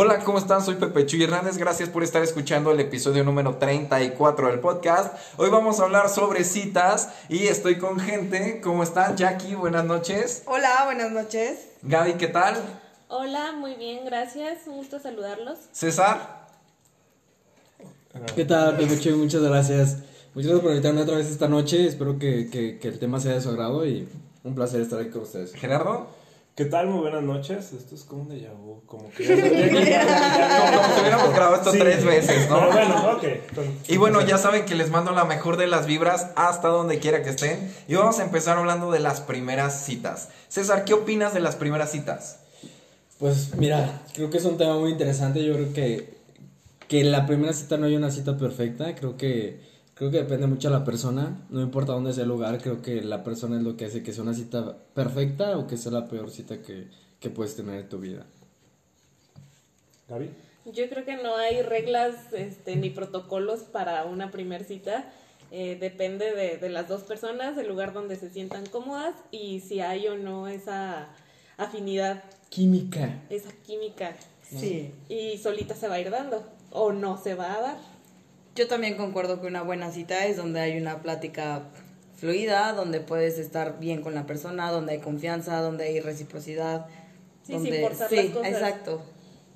Hola, ¿cómo están? Soy Pepe Chuy Hernández. Gracias por estar escuchando el episodio número 34 del podcast. Hoy vamos a hablar sobre citas y estoy con gente. ¿Cómo están? Jackie, buenas noches. Hola, buenas noches. Gaby, ¿qué tal? Hola, muy bien, gracias. Un gusto saludarlos. César. ¿Qué tal, Pepe Chuy? Muchas gracias. Muchas gracias por invitarme otra vez esta noche. Espero que, que, que el tema sea de su agrado y un placer estar aquí con ustedes. Gerardo. ¿Qué tal? Muy buenas noches. Esto es como un déjà vu, como que... Como, como si hubiéramos grabado esto Sí. tres veces, ¿no? Pero bueno, ok. Y bueno, ya saben que les mando la mejor de las vibras hasta donde quiera que estén. Y vamos a empezar hablando de las primeras citas. César, ¿qué opinas de las primeras citas? Pues mira, creo que es un tema muy interesante. Yo creo que, que en la primera cita no hay una cita perfecta. Creo que, creo que depende mucho de la persona. No importa dónde sea el lugar, creo que la persona es lo que hace que sea una cita perfecta o que sea la peor cita que, que puedes tener en tu vida. Gaby. Yo creo que no hay reglas este, ni protocolos para una primer cita. Eh, depende de, de las dos personas, el lugar donde se sientan cómodas y si hay o no esa afinidad, Química. esa química. Sí. Y solita se va a ir dando o no se va a dar. Yo también concuerdo que una buena cita es donde hay una plática fluida, donde puedes estar bien con la persona, donde hay confianza, donde hay reciprocidad. Sí, donde... sin forzar sí, las cosas. exacto.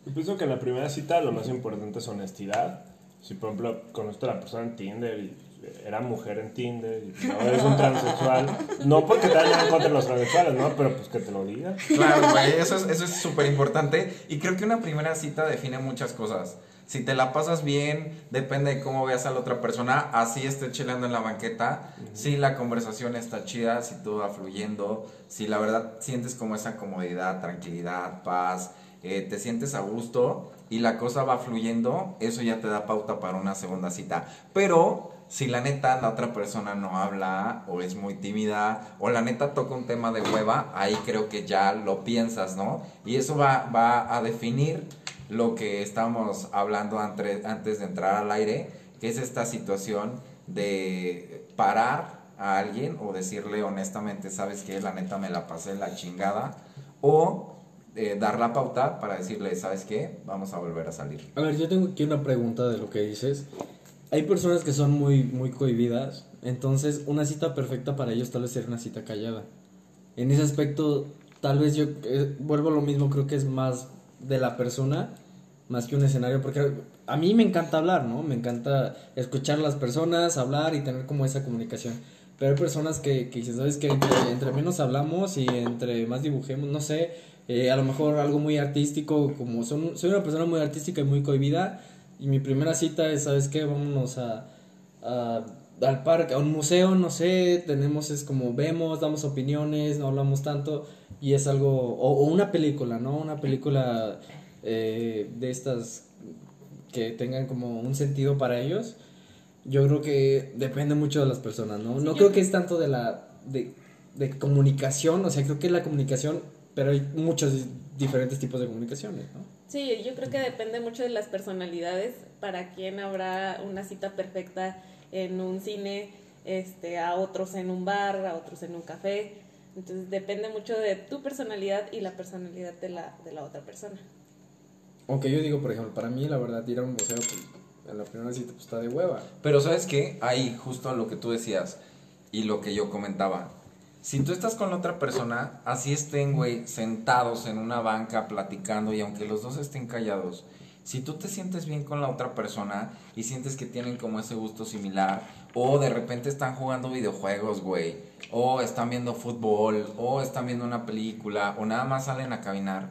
Yo pienso que en la primera cita lo más importante es honestidad. Si, por ejemplo, conozco a la persona en Tinder y era mujer en Tinder y no eres un transexual, no porque te hayan en contra los transexuales, ¿no? Pero pues que te lo diga. Claro, güey, eso es eso es súper importante. Y creo que una primera cita define muchas cosas. Si te la pasas bien, depende de cómo veas a la otra persona. Así esté cheleando en la banqueta. Si la conversación está chida, si todo va fluyendo. Si la verdad sientes como esa comodidad, tranquilidad, paz. eh, te sientes a gusto y la cosa va fluyendo. Eso ya te da pauta para una segunda cita. Pero si la neta la otra persona no habla o es muy tímida o la neta toca un tema de hueva, ahí creo que ya lo piensas, ¿no? Y eso va, va a definir lo que estamos hablando antes de entrar al aire, que es esta situación de parar a alguien o decirle honestamente, sabes que la neta me la pasé la chingada, o eh, dar la pauta para decirle, sabes qué, vamos a volver a salir. A ver, yo tengo aquí una pregunta de lo que dices. Hay personas que son muy, muy cohibidas, entonces una cita perfecta para ellos tal vez sería una cita callada. En ese aspecto, tal vez yo eh, vuelvo a lo mismo, creo que es más de la persona, más que un escenario, porque a mí me encanta hablar, ¿no? Me encanta escuchar a las personas, hablar y tener como esa comunicación. Pero hay personas que, que ¿sabes qué? Entre, entre menos hablamos y entre más dibujemos, no sé, eh, a lo mejor algo muy artístico, como son, soy una persona muy artística y muy cohibida, y mi primera cita es, ¿sabes qué? Vámonos a, a- al parque, a un museo, no sé, tenemos, es como vemos, damos opiniones, no hablamos tanto, y es algo, o, o una película, ¿no? Una película eh, de estas que tengan como un sentido para ellos. Yo creo que depende mucho de las personas, ¿no? No creo- que es tanto de la de, de comunicación, o sea, creo que la comunicación, pero hay muchos diferentes tipos de comunicaciones, ¿no? Sí, yo creo que depende mucho de las personalidades. Para quién habrá una cita perfecta en un cine, este, a otros en un bar, a otros en un café. Entonces depende mucho de tu personalidad y la personalidad de la, de la otra persona. Aunque yo digo, por ejemplo, para mí la verdad ir a un museo, pues, en la primera cita pues está de hueva. Pero sabes qué, ahí justo lo que tú decías y lo que yo comentaba. Si tú estás con otra persona, así estén, güey, sentados en una banca platicando y aunque los dos estén callados, si tú te sientes bien con la otra persona y sientes que tienen como ese gusto similar, o de repente están jugando videojuegos, güey, o están viendo fútbol, o están viendo una película, o nada más salen a caminar,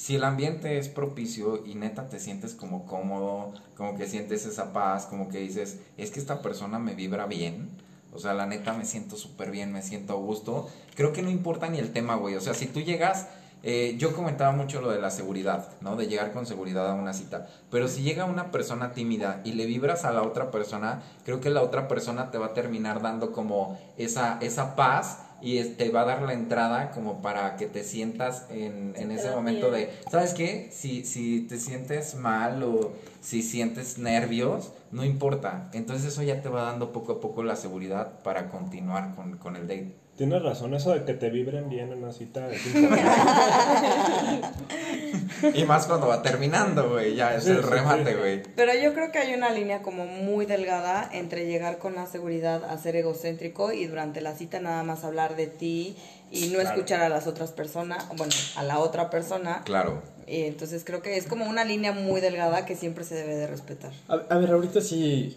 si el ambiente es propicio y neta te sientes como cómodo, como que sientes esa paz, como que dices, es que esta persona me vibra bien, o sea, la neta me siento súper bien, me siento a gusto, creo que no importa ni el tema, güey, o sea, si tú llegas, eh, yo comentaba mucho lo de la seguridad, ¿no? De llegar con seguridad a una cita, pero si llega una persona tímida y le vibras a la otra persona, creo que la otra persona te va a terminar dando como esa, esa paz y te va a dar la entrada como para que te sientas en, en ese momento de, ¿sabes qué? Si, si te sientes mal o si sientes nervios, no importa. Entonces eso ya te va dando poco a poco la seguridad para continuar con, con el date. Tienes razón, eso de que te vibren bien en una cita es. Y más cuando va terminando, güey, ya es Sí, el remate, sí. güey. Pero yo creo que hay una línea como muy delgada entre llegar con la seguridad a ser egocéntrico y durante la cita nada más hablar de ti y no Claro. escuchar a las otras personas, bueno, a la otra persona. Claro. Entonces creo que es como una línea muy delgada que siempre se debe de respetar. A, a ver, ahorita sí.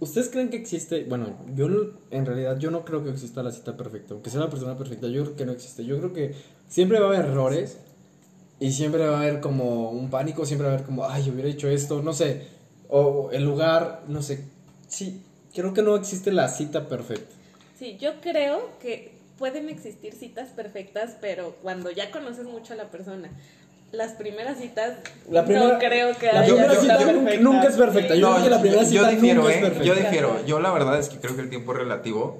¿Ustedes creen que existe? Bueno, yo en realidad yo no creo que exista la cita perfecta. Aunque sea la persona perfecta, yo creo que no existe. Yo creo que siempre va a haber errores y siempre va a haber como un pánico, siempre va a haber como, ay, yo hubiera hecho esto, no sé. O el lugar, no sé. Sí, creo que no existe la cita perfecta. Sí, yo creo que pueden existir citas perfectas, pero cuando ya conoces mucho a la persona. Las primeras citas La primera- no creo que la haya primera cita nunca- perfecta. nunca es perfecta. Yo creo que la primera cita difiero, nunca es ¿eh? perfecta. Yo difiero. Yo la verdad es que creo que el tiempo es relativo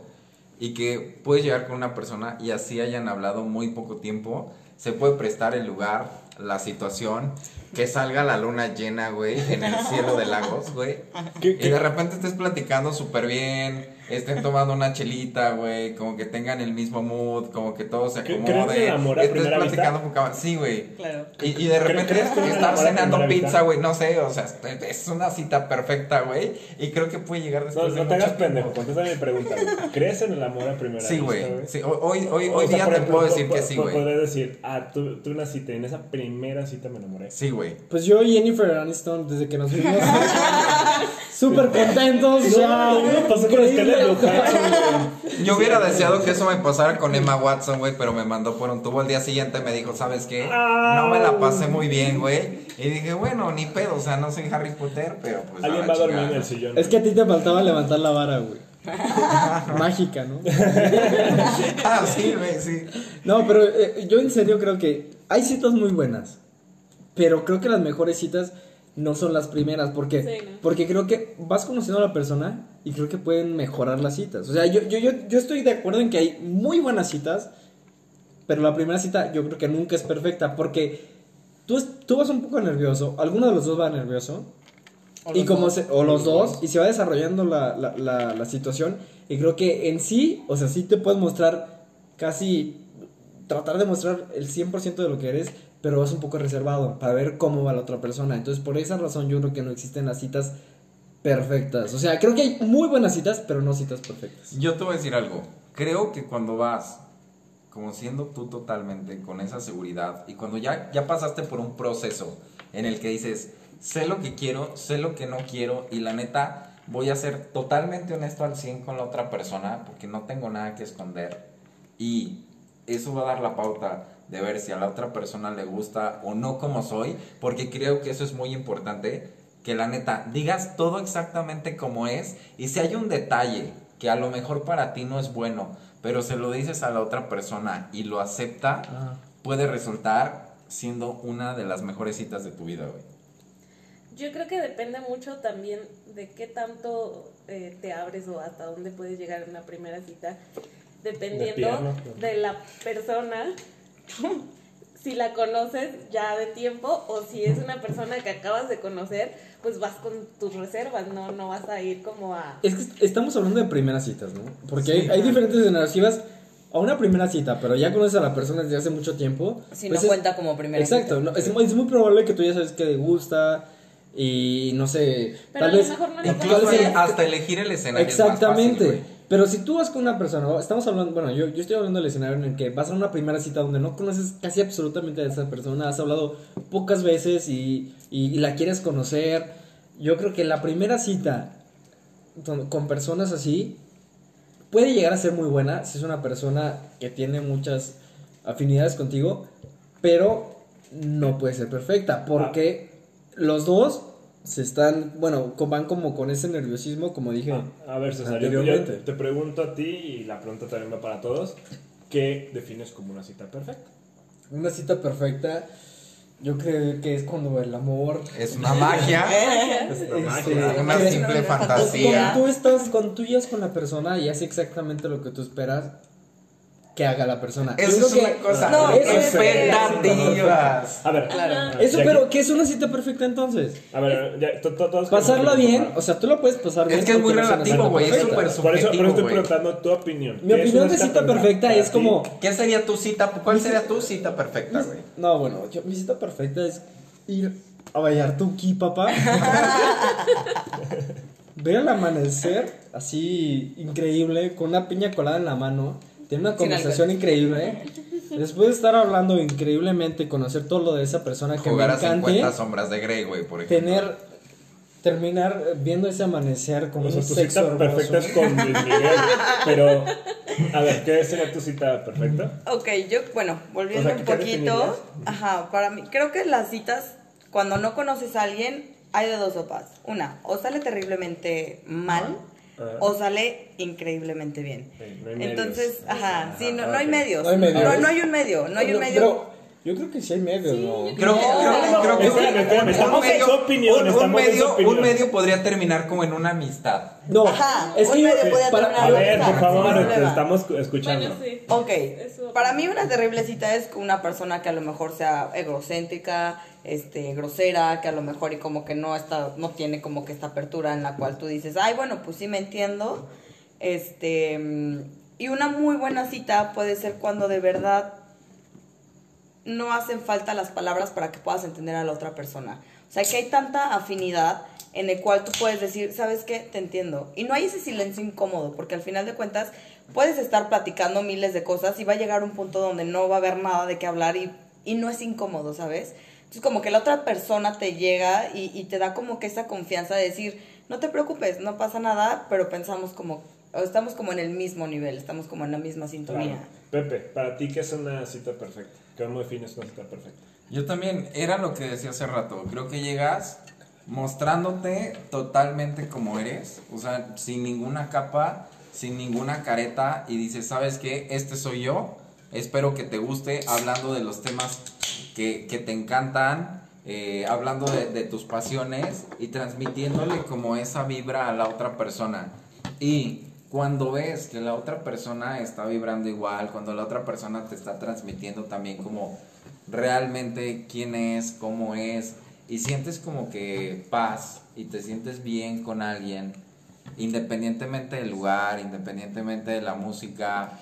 y que puedes llegar con una persona y así hayan hablado muy poco tiempo, se puede prestar el lugar, la situación, que salga la luna llena, güey, en el cielo de Lagos, güey. ¿Qué- Y de repente estés platicando súper bien, estén tomando una chelita, güey, como que tengan el mismo mood, como que todo se ¿Qué- acomode. amor a estés platicando poca- Sí, güey. Claro. Y, y de repente crees que estar cenando pizza, güey, no sé, o sea, es una cita perfecta, güey, y creo que puede llegar No, después de no te hagas tiempo. pendejo, contesta mi pregunta. güey. ¿Crees en el amor a primera Sí, vista, güey, sí, hoy, hoy, hoy sea, día te ejemplo, puedo decir que sí, güey. Podría decir, ah, tu- tuve una cita en esa primera cita me enamoré. Sí, güey. Pues yo y Jennifer Aniston, desde que nos vimos, súper contentos. ya. No, no, pasó con Scarlett Johansson, güey. Yo hubiera deseado que eso me pasara con Emma Watson, güey, pero me mandó por un tubo. Al día siguiente me dijo, ¿sabes qué? No me la pasé muy bien, güey. Y dije, bueno, ni pedo, o sea, no soy Harry Potter, pero pues. Alguien va a dormir en el sillón. Es que a ti te faltaba levantar la vara, güey. Mágica, ¿no? ah, sí, güey, sí. No, pero eh, yo en serio creo que hay citas muy buenas. Pero creo que las mejores citas no son las primeras. Porque, Sí, ¿no? porque creo que vas conociendo a la persona y creo que pueden mejorar las citas. O sea, yo, yo, yo, yo estoy de acuerdo en que hay muy buenas citas. Pero la primera cita yo creo que nunca es perfecta. Porque tú, tú vas un poco nervioso. Alguno de los dos va nervioso. O y los como dos. se- o los dos, y se va desarrollando la, la, la, la situación, y creo que en sí, o sea, sí te puedes mostrar casi, tratar de mostrar el 100% de lo que eres, pero vas un poco reservado para ver cómo va la otra persona. Entonces, por esa razón yo creo que no existen las citas perfectas. O sea, creo que hay muy buenas citas, pero no citas perfectas. Yo te voy a decir algo. Creo que cuando vas como siendo tú totalmente con esa seguridad y cuando ya, ya pasaste por un proceso en el que dices, sé lo que quiero, sé lo que no quiero y la neta voy a ser totalmente honesto al 100 con la otra persona porque no tengo nada que esconder y eso va a dar la pauta de ver si a la otra persona le gusta o no como soy, porque creo que eso es muy importante, que la neta digas todo exactamente como es y si hay un detalle que a lo mejor para ti no es bueno, pero se lo dices a la otra persona y lo acepta, Ajá. puede resultar siendo una de las mejores citas de tu vida, güey. Yo creo que depende mucho también de qué tanto eh, te abres o hasta dónde puedes llegar en una primera cita, dependiendo de, la persona, si la conoces ya de tiempo o si es una persona que acabas de conocer, pues vas con tus reservas, no, no vas a ir como a... Es que estamos hablando de primeras citas, ¿no? Porque Sí. hay, hay diferentes escenarios. Si vas a una primera cita, pero ya conoces a la persona desde hace mucho tiempo. Si pues no es- cuenta como primera Exacto, cita. no, es, muy, es muy probable que tú ya sabes que le gusta y no sé, Pero tal a lo vez... mejor no le hasta elegir el escenario es más Exactamente. fácil. Pero si tú vas con una persona, estamos hablando, bueno, yo, yo estoy hablando del escenario en el que vas a una primera cita donde no conoces casi absolutamente a esa persona, has hablado pocas veces y, y- y la quieres conocer. Yo creo que la primera cita con personas así puede llegar a ser muy buena si es una persona que tiene muchas afinidades contigo, pero no puede ser perfecta porque los dos se están, bueno, van como con ese nerviosismo, como dije. Ah, A ver, César, yo, te pregunto a ti y la pregunta también va para todos. ¿Qué defines como una cita perfecta? Una cita perfecta, yo creo que es cuando el amor... Es una magia, Es una este, magia. una que- simple una fantasía. Cuando tú estás, cuando tú llegas con la persona y hace exactamente lo que tú esperas, que haga la persona. Eso es que- una cosa. No, eso es- expectativas. A ver, Claro. Eso, pero ¿qué es una cita perfecta entonces? a ver, ya, to- to- todos Pasarla bien, o sea, tú lo puedes pasar bien. Es que es muy relativo, güey, es súper Por eso, por eso subjetivo, estoy preguntando tu opinión. Mi ¿Qué es opinión de cita perfecta es como... ¿Qué sería tu cita? ¿Cuál sería tu cita perfecta, güey? No, bueno, yo- mi cita perfecta es ir a Vallartuqui, papá. Ver el amanecer así increíble, con una piña colada en la mano. Tener una conversación increíble. Después de estar hablando increíblemente, conocer todo lo de esa persona que Jugar me a encante. 50 sombras de Grey, güey, por ejemplo. Tener. Terminar viendo ese amanecer con O sea, tu sexo cita perfecta es con Luis Miguel. Pero, a ver, ¿qué sería tu cita perfecta? Ok, yo, bueno, volviendo O sea, un ¿qué poquito, ajá, para mí, creo que las citas, cuando no conoces a alguien, hay de dos sopas. Una, o sale terriblemente mal, Ajá. o sale increíblemente bien. Sí, no hay medios. Entonces, ajá, sí, no, no hay medios. No hay medios. No, no hay un medio, no hay un medio. Pero yo creo que sí hay medios, ¿no? Creo que, creo, creo que un- medio, opinión. un medio podría terminar como en una amistad. No, Ajá, es un que yo- medio puede para- terminar A ver, por favor, te problema. estamos escuchando. Bueno, sí. Ok, Eso- para mí una terrible cita es con una persona que a lo mejor sea egocéntrica, este, grosera, que a lo mejor y como que no está, no tiene como que esta apertura en la cual tú dices, ay, bueno, pues sí me entiendo. Este, mm, y una muy buena cita puede ser cuando de verdad no hacen falta las palabras para que puedas entender a la otra persona. O sea, que hay tanta afinidad en el cual tú puedes decir, ¿sabes qué? Te entiendo. Y no hay ese silencio incómodo, porque al final de cuentas puedes estar platicando miles de cosas y va a llegar un punto donde no va a haber nada de qué hablar y, y no es incómodo, ¿sabes? Entonces como que la otra persona te llega y, y te da como que esa confianza de decir, no te preocupes, no pasa nada, pero pensamos como, o estamos como en el mismo nivel, estamos como en la misma sintonía. Pepe, para ti, ¿qué es una cita perfecta? ¿Cómo defines? Yo también, era lo que decía hace rato, creo que llegas mostrándote totalmente como eres, o sea, sin ninguna capa, sin ninguna careta y dices, ¿sabes qué? Este soy yo, espero que te guste, hablando de los temas que, que te encantan, eh, hablando de, de tus pasiones y transmitiéndole como esa vibra a la otra persona. Y cuando ves que la otra persona está vibrando igual, cuando la otra persona te está transmitiendo también como realmente quién es, cómo es, y sientes como que paz y te sientes bien con alguien, independientemente del lugar, independientemente de la música,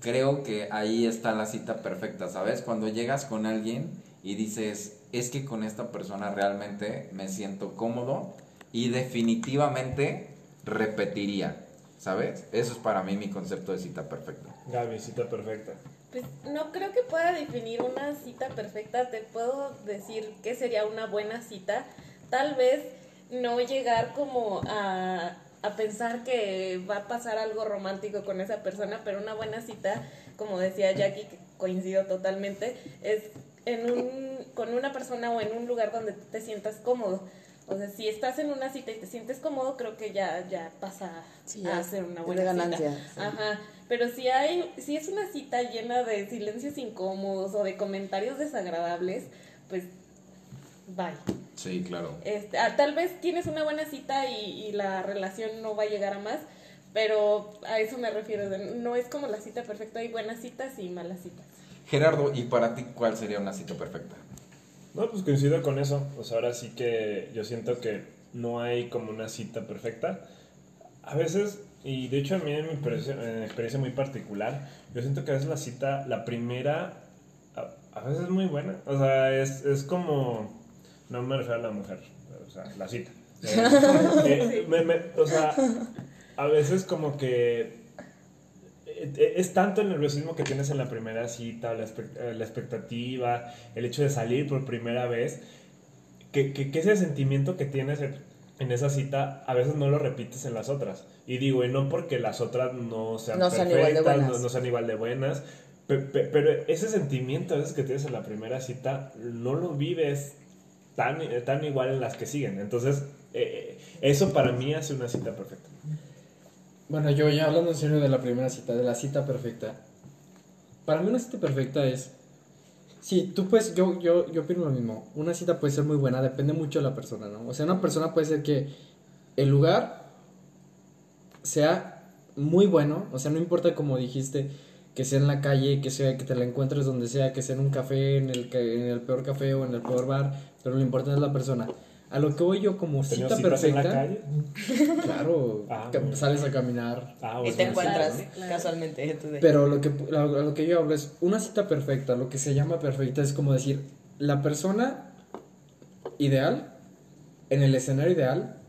creo que ahí está la cita perfecta, ¿sabes? Cuando llegas con alguien y dices, es que con esta persona realmente me siento cómodo y definitivamente repetiría, ¿sabes? Eso es para mí mi concepto de cita perfecta. Gaby, cita perfecta. Pues no creo que pueda definir una cita perfecta. Te puedo decir qué sería una buena cita. Tal vez no llegar como a, a pensar que va a pasar algo romántico con esa persona, pero una buena cita, como decía Jackie, que coincido totalmente, es en un, con una persona o en un lugar donde te sientas cómodo. O sea, si estás en una cita y te sientes cómodo, creo que ya, ya pasa Sí, ya a ser una buena de ganancia, cita. sí. Ajá. Pero si hay, si es una cita llena de silencios incómodos o de comentarios desagradables, pues bye. Sí, claro. Este, ah, tal vez tienes una buena cita y, y la relación no va a llegar a más, pero a eso me refiero. de- no es como la cita perfecta, hay buenas citas y malas citas. Gerardo, ¿y para ti cuál sería una cita perfecta? No, pues coincido con eso. Sea, ahora sí que yo siento que no hay como una cita perfecta. A veces, y de hecho a mí en mi experiencia, muy particular, yo siento que a veces la cita, la primera, a, a veces es muy buena. O sea, es, es como, no me refiero a la mujer, o sea, la cita. Eh, eh, me- me- o sea, a veces como que es tanto el nerviosismo que tienes en la primera cita, la, eh, la expectativa, el hecho de salir por primera vez, que, que, que ese sentimiento que tienes en, en esa cita a veces no lo repites en las otras. Y digo, y no porque las otras no sean No perfectas, buenas. no, no sean igual de buenas, pe- pe- pero ese sentimiento a veces que tienes en la primera cita no lo vives tan, eh, tan igual en las que siguen. Entonces, eh, eso para mí hace una cita perfecta. Bueno, yo ya hablando en serio de la primera cita, de la cita perfecta. Para mí una cita perfecta es... Sí, tú puedes, yo, yo, yo opino lo mismo. Una cita puede ser muy buena, depende mucho de la persona, ¿no? O sea, una persona puede ser que el lugar sea muy bueno, o sea, no importa como dijiste, que sea en la calle, que sea que te la encuentres donde sea, que sea en un café, en el, en el peor café o en el peor bar, pero lo importante es la persona. A lo que voy yo como ¿Tenías cita citas en la perfecta, calle? claro, Ah, sales a caminar, Ah, Y te encuentras claro. casualmente. entonces- pero lo que, a lo lo que yo hablo es una cita perfecta, lo que se llama perfecta es como decir, la persona ideal, en el escenario ideal,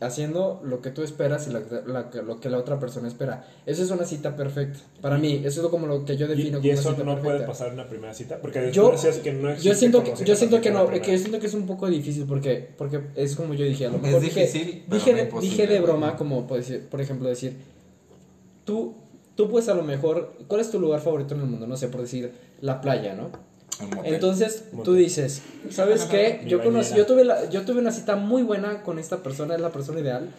haciendo lo que tú esperas y la- la- lo que la otra persona espera. Eso es una cita perfecta. Para mí, eso es como lo que yo Y, defino y como eso una cita no perfecta. puede pasar en una primera cita, porque Yo- que no existe Yo siento que, yo siento que no, la que yo siento que es un poco difícil porque, porque es como yo dije, a lo Es mejor dije, difícil, pero dije, no dije de broma como por, decir, por ejemplo decir, tú, tú puedes a lo mejor, ¿cuál es tu lugar favorito en el mundo? No sé, por decir, la playa, ¿no? Entonces tú dices, ¿sabes qué? Yo conocí, yo tuve la, yo tuve una cita muy buena con esta persona, es la persona ideal.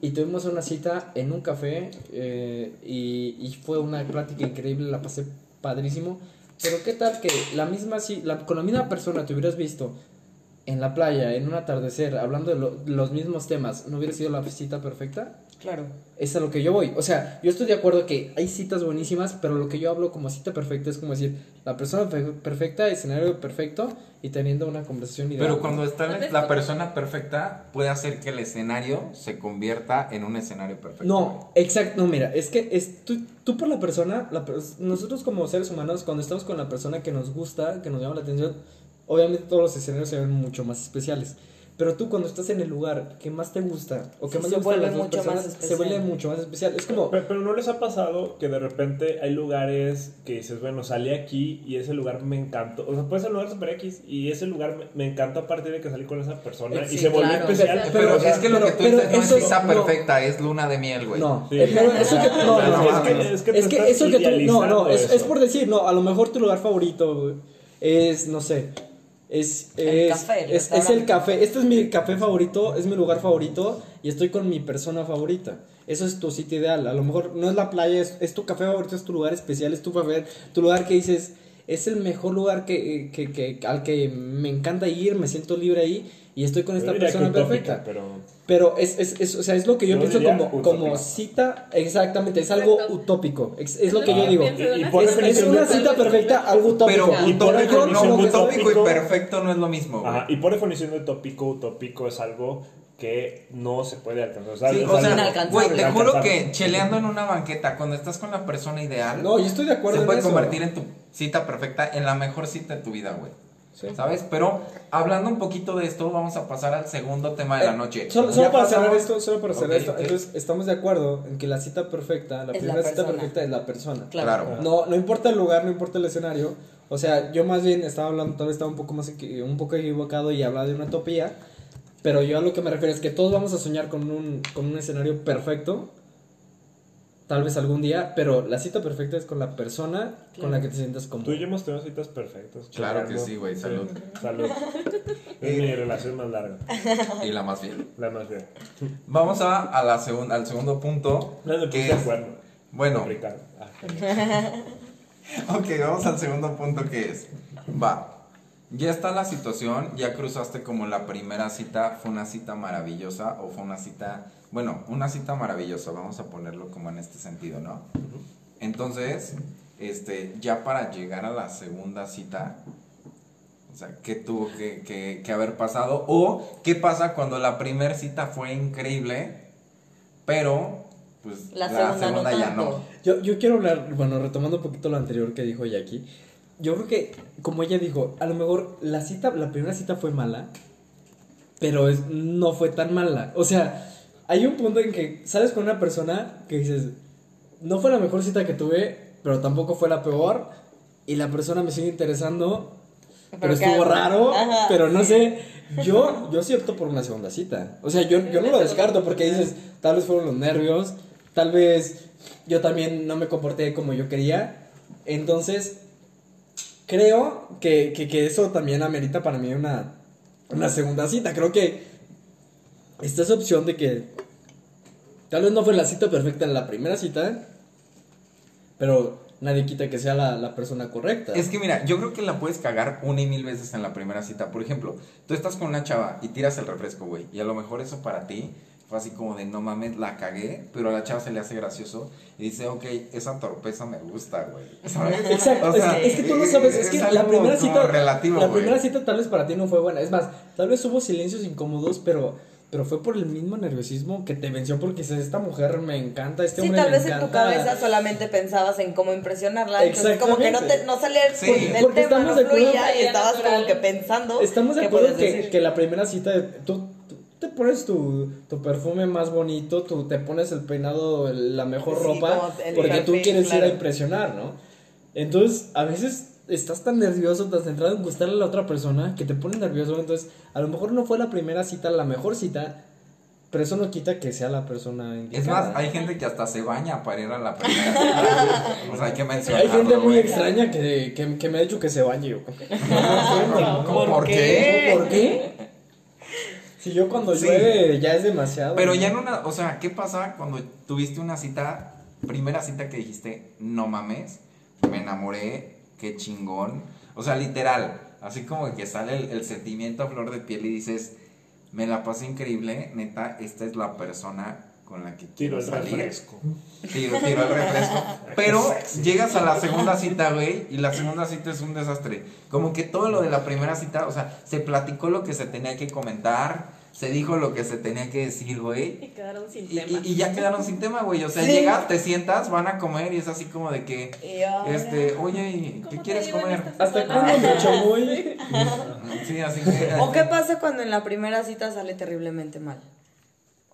Y tuvimos una cita en un café eh, y, y fue una plática increíble, la pasé padrísimo. Pero qué tal que la misma ci- la- con la misma persona te hubieras visto en la playa, en un atardecer, hablando de lo- los mismos temas, ¿no hubiera sido la cita perfecta? Claro. Es a lo que yo voy. O sea, yo estoy de acuerdo que hay citas buenísimas, pero lo que yo hablo como cita perfecta es como decir, la persona pe- perfecta, escenario perfecto y teniendo una conversación ideal. Pero cuando está la- persona perfecta, puede hacer que el escenario se convierta en un escenario perfecto. No, exacto, no, mira, es que es, tú, tú por la persona, la nosotros como seres humanos, cuando estamos con la persona que nos gusta, que nos llama la atención, obviamente todos los escenarios se ven mucho más especiales. Pero tú cuando estás en el lugar que más te gusta o que Sí, más te gusta vuelve las dos mucho más personas, se vuelve mucho más especial. Es como, Pero, pero no les ha pasado que de repente hay lugares que dices, bueno, salí aquí y ese lugar me encantó. O sea, puede ser un lugar super X y ese lugar me, me encantó a partir de que salí con esa persona Sí, y se volvió claro. especial. Pero, Pero, o sea, es que lo pero- que tú dices no eso- es no. perfecta, es luna de miel, güey. No, Sí. eh, pero eso que no, no, Es que- no. es que tú es que estás eso que tú no, no, es, por decir, no, a lo mejor tu lugar favorito güey, es, no sé, es, El es, café, el es, es el café, este es mi café favorito, es mi lugar favorito y estoy con mi persona favorita. Eso es tu sitio ideal. A lo mejor no es la playa, es, es tu café favorito, es tu lugar especial, es tu café, tu lugar que dices, es el mejor lugar que, que, que- al que me encanta ir, me siento libre ahí y estoy con esta persona perfecta. Pero Pero es, es, es, o sea, es lo que yo, Yo pienso como, utópico. como cita, exactamente, es algo Exacto. utópico, es, es lo que yo digo. Y- y por Es, una cita perfecta, algo utópico. Pero utópico, no, utópico y perfecto no es lo mismo. Ajá, y por definición de utópico, utópico es algo que no se puede alcanzar. O sea, Sí, es o algo sea, güey, te juro que cheleando en una banqueta, cuando estás con la persona ideal, No, yo estoy de acuerdo se en puede eso. convertir en tu cita perfecta, en la mejor cita de tu vida, güey. Sí. ¿Sabes? Pero hablando un poquito de esto, vamos a pasar al segundo tema de la Eh, noche. Solo, para cerrar esto, solo para cerrar esto. Entonces, estamos de acuerdo en que la cita perfecta, la Es primera la cita perfecta es la persona. Claro. Claro. No, no importa el lugar, no importa el escenario. O sea, yo más bien estaba hablando, tal vez estaba un poco más un poco equivocado y hablaba de una utopía. Pero yo a lo que me refiero es que todos vamos a soñar con un, con un escenario perfecto. Tal vez algún día, pero la cita perfecta es con la persona con la que te sientas Tú cómodo. y yo hemos tenido citas perfectas. Claro que sí, güey, salud. salud. Es mi relación más larga, Y la más bien. la más bien. Vamos a, a la segun- al segundo punto. No que puse de es, acuerdo. bueno. Ah, ok, vamos al segundo punto que es, va, ya está la situación, ya cruzaste como la primera cita, fue una cita maravillosa o fue una cita, bueno, una cita maravillosa, vamos a ponerlo como en este sentido, ¿no? Entonces, este, ya para llegar a la segunda cita, o sea, ¿qué tuvo que, que- que haber pasado? O, ¿qué pasa cuando la primera cita fue increíble, pero, pues, La segunda no ya tanto. no? Yo, yo quiero hablar, bueno, retomando un poquito lo anterior que dijo Jackie. Yo creo que, como ella dijo, a lo mejor la cita, la primera cita fue mala, pero es, no fue tan mala. O sea, hay un punto en que sales con una persona que dices, no fue la mejor cita que tuve, pero tampoco fue la peor, y la persona me sigue interesando, pero, Pero ¿qué estuvo raro, Ajá, pero no sé. Yo, yo sí opto por una segunda cita. O sea, yo, yo no lo descarto porque dices, tal vez fueron los nervios, tal vez yo también no me comporté como yo quería. Entonces, creo que, que, eso también amerita para mí una, una segunda cita. Creo que esta es opción de que tal vez no fue la cita perfecta en la primera cita, pero nadie quita que sea la, la persona correcta. Es que mira, yo creo que la puedes cagar una y mil veces en la primera cita. Por ejemplo, tú estás con una chava y tiras el refresco, güey. Y a lo mejor eso para ti fue así como de no mames, la cagué, pero a la chava se le hace gracioso y dice, ok, esa torpeza me gusta, güey. ¿Sabes? Exacto, O sea, es, es que tú no sabes, es que algo la primera cita, relativo, la güey. primera cita tal vez para ti no fue buena, es más, tal vez hubo silencios incómodos, pero, pero fue por el mismo nerviosismo que te venció porque dices, esta mujer me encanta, este Sí, hombre tal me vez en tu encanta". cabeza solamente pensabas en cómo impresionarla. Entonces, como que no, te, no salía el, Sí. el Porque tema, estamos no de acuerdo fluía que y estabas natural. como que pensando. Estamos de acuerdo que, que la primera cita, tú te pones tu, tu perfume más bonito, tú te pones el peinado, el- la mejor Sí, ropa, porque tú quieres ir claro. a impresionar, ¿no? Entonces, a veces estás tan nervioso, tan centrado en gustarle a la otra persona, que te pone nervioso, entonces, a lo mejor no fue la primera cita, la mejor cita, pero eso no quita que sea la persona indicada. Es más, hay gente que hasta se baña para ir a la primera cita. O sea, hay que mencionarlo. Hay gente muy güey. extraña que, que, que me ha dicho que se bañe. Yo, ¿Cómo? ¿Por qué? ¿Por qué? Si yo cuando Sí. llueve ya es demasiado. Pero ya en una, o sea, ¿qué pasa cuando tuviste una cita, primera cita que dijiste, no mames, me enamoré, qué chingón? O sea, literal, así como que sale el, el sentimiento a flor de piel y dices, me la pasé increíble, neta, esta es la persona con la que Tiro quiero el salir. refresco. Tiro, tiro el refresco. Pero llegas a la segunda cita, güey, y la segunda cita es un desastre. Como que todo lo de la primera cita, o sea, se platicó lo que se tenía que comentar, se dijo lo que se tenía que decir, güey. Y quedaron sin Y, tema. y- y ya quedaron sin tema, güey. O sea, Sí. llegas, te sientas, van a comer y es así como de que, este, oye, ¿y ¿Cómo ¿qué quieres comer? ¿Hasta cuándo me chamoy? Sí, así que. ¿O qué pasa cuando en la primera cita sale terriblemente mal?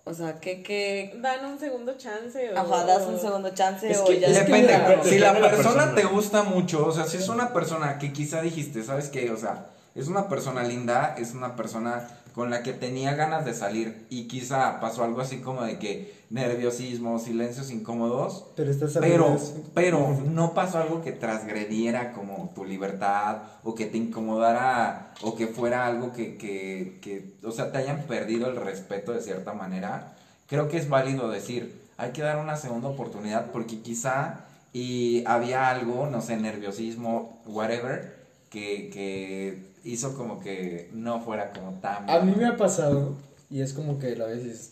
O sea, ¿qué, qué? Dan un segundo chance. O... Ajá, das un segundo chance Es o que- ya... es que Depende, si la de la persona, persona. te gusta mucho, o sea, si es una persona que quizá dijiste, ¿sabes qué? O sea, es una persona linda, es una persona con la que tenía ganas de salir y quizá pasó algo así como de que nerviosismo, silencios incómodos, Pero estás pero, pero no pasó algo que transgrediera como tu libertad o que te incomodara o que fuera algo que, que, que, o sea, te hayan perdido el respeto de cierta manera. Creo que es válido decir, hay que dar una segunda oportunidad porque quizá y había algo, no sé, nerviosismo, whatever, que, que hizo como que no fuera como tan... A mí me ha pasado, y es como que a veces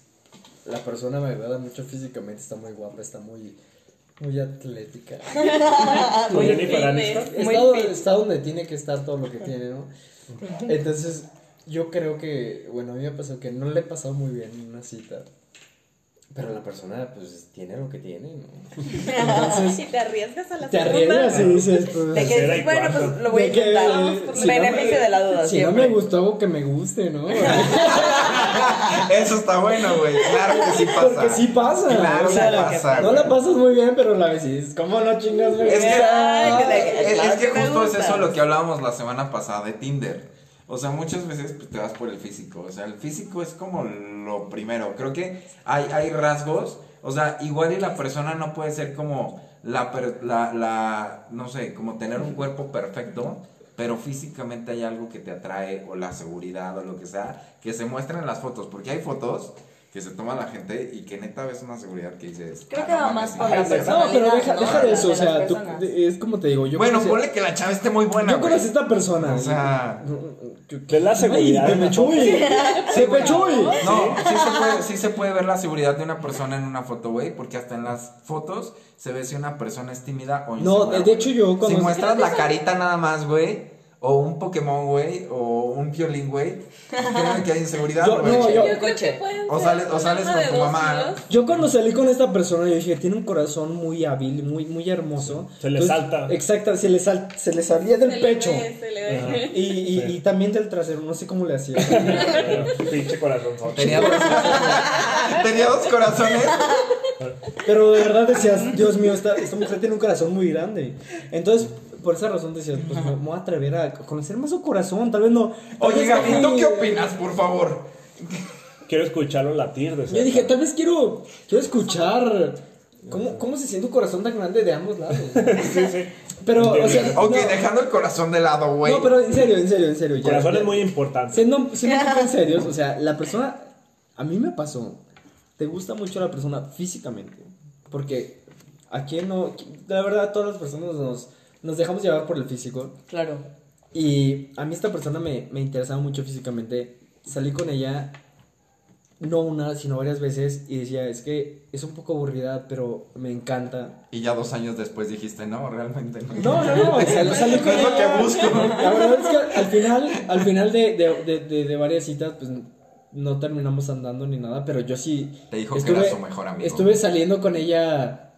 la persona me agrada mucho físicamente, está muy guapa, está muy, muy atlética. Muy está, está donde tiene que estar todo lo que tiene, ¿no? Entonces, yo creo que, bueno, a mí me ha pasado que no le he pasado muy bien en una cita. Pero la persona, pues, tiene lo que tiene, ¿no? Entonces, Si te arriesgas a la te segunda. arriesgas y dices, pues, De que bueno, pues lo voy a intentar. Vamos por si la no me- Beneficio de la duda, Si no siempre. me gustó, algo que me guste, ¿no? Eso está bueno, güey. Claro que sí pasa. Porque sí pasa. Claro o sea, que pasa. No la pasas muy bien, pero la decís, ¿cómo no chingas? güey? Es que, Ay, que le- es, claro es que justo es eso lo que hablábamos la semana pasada de Tinder. O sea, muchas veces pues, te vas por el físico. O sea, el físico es como lo primero. Creo que hay, hay rasgos. O sea, igual y la persona no puede ser como la, la, la, no sé, como tener un cuerpo perfecto. Pero físicamente hay algo que te atrae, o la seguridad, o lo que sea, que se muestra en las fotos. Porque hay fotos que se toma la gente y que neta ves una seguridad que dices. Creo "Ah, que no va mames, más sí". por la No, pero deja, ¿no? deja de De eso, o sea, tú- de- es como te digo, yo Bueno, conocí- ponle que la chava esté muy buena. yo conocí a esta persona. O sea, De la seguridad. Ay, Pepe Chuy. Pepe Chuy. No, sí se, puede, sí se puede ver la seguridad de una persona en una foto, güey, porque hasta en las fotos se ve si una persona es tímida o No, insegura, de güey. hecho yo Si cuando- muestras la carita nada más, güey, o un Pokémon, güey, o un violín, güey, créeme que hay inseguridad, Yo- güey. no, yo- Yo creo Coche. que pueden O sales- o sales con tu mamá. Yo cuando salí con esta persona, yo dije, tiene un corazón muy hábil, muy, muy hermoso. Se le salta. Exacto, se le, sal- se le salía del Se le pecho. ve, se le ve. Y, y, y también del trasero, no sé cómo le hacía. Pinche corazón. Tenía dos, tenía dos corazones. Pero de verdad decías, Dios mío, esta, esta mujer tiene un corazón muy grande. Entonces, por esa razón decías, pues me, me voy a atrever a conocer más su corazón, tal vez no. tal Oye, vez Gaby, ¿tú muy- qué opinas, por favor? Quiero escucharlo latir de Yo dije, tal vez quiero, quiero escuchar cómo, cómo se siente un corazón tan grande de ambos lados. Sí, sí. Pero, o sea, Ok, no, dejando el corazón de lado, güey. no, pero en serio, en serio, en serio. ya- Corazón ya- es muy importante. Siendo, siendo muy serios, o sea, la persona, a mí me pasó, te gusta mucho la persona físicamente, porque a quién no, la verdad todas las personas nos, nos dejamos llevar por el físico, Claro. y a mí esta persona me, me interesaba mucho físicamente, salí con ella, no una, sino varias veces y decía, es que es un poco aburrida, pero me encanta. Y ya dos años después dijiste, no, realmente no. No, no, no, o sea, no salí No es lo que busco. La verdad es que al final, al final de, de, de, de- de varias citas, pues no terminamos andando ni nada, pero yo sí. Te dijo que era su mejor amigo. Estuve saliendo con ella,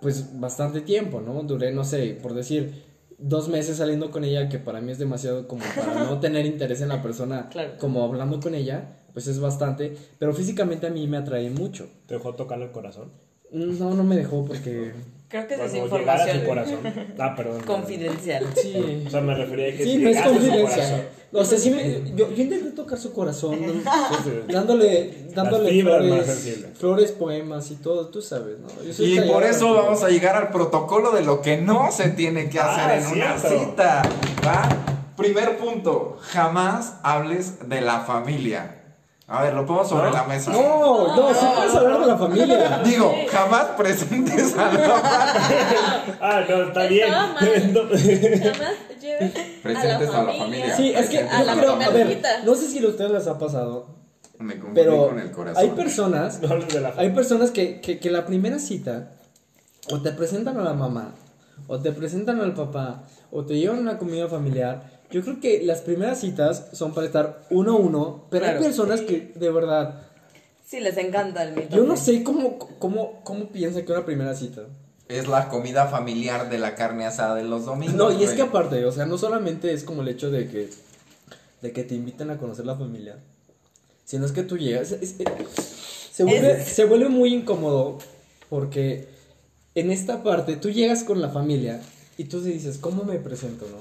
pues bastante tiempo, ¿no? Duré, no sé, por decir, dos meses saliendo con ella, que para mí es demasiado como para no tener interés en la persona, Claro. como hablando con ella, pues es bastante, pero físicamente a mí me atrae mucho. ¿Te dejó tocarle el corazón? No, no me dejó porque. Creo que es Cuando llegara a su información corazón. Ah, perdón. confidencial. Sí. O sea, me refería a que Sí, no es llegase a su corazón. confidencial. O sea, sí me, yo, yo intenté tocar su corazón, ¿no? Sí, dándole, dándole fibras flores, flores, poemas y todo, tú sabes, ¿no? Yo soy Y por eso pero- vamos a llegar al protocolo de lo que no se tiene que hacer Ah, en una cita. ¿Va? Primer punto, jamás hables de la familia. A ver, lo pongo sobre ¿No? la mesa. No, no, sí puedes hablar de la familia. Digo, jamás presentes a la Ah, no, está bien. Estaba mal. No. Jamás lleves Presentes a la familia. Sí, es que A la creo, a ver, no sé si a ustedes les ha pasado, Me confundí pero con el corazón. hay personas, No hables de la hay personas que, que, que la primera cita, o te presentan a la mamá, o te presentan al papá, o te llevan a una comida familiar. Yo creo que las primeras citas son para estar uno a uno, pero Claro. hay personas que de verdad Sí, les encanta el mito. Yo no sé cómo, cómo, cómo piensa que una primera cita. Es la comida familiar de la carne asada de los domingos. No, y es que aparte, o sea, no solamente es como el hecho de que, de que te inviten a conocer la familia, sino es que tú llegas, es- es- se, vuelve, Es- se vuelve muy incómodo porque en esta parte tú llegas con la familia y tú te dices, ¿cómo me presento, no?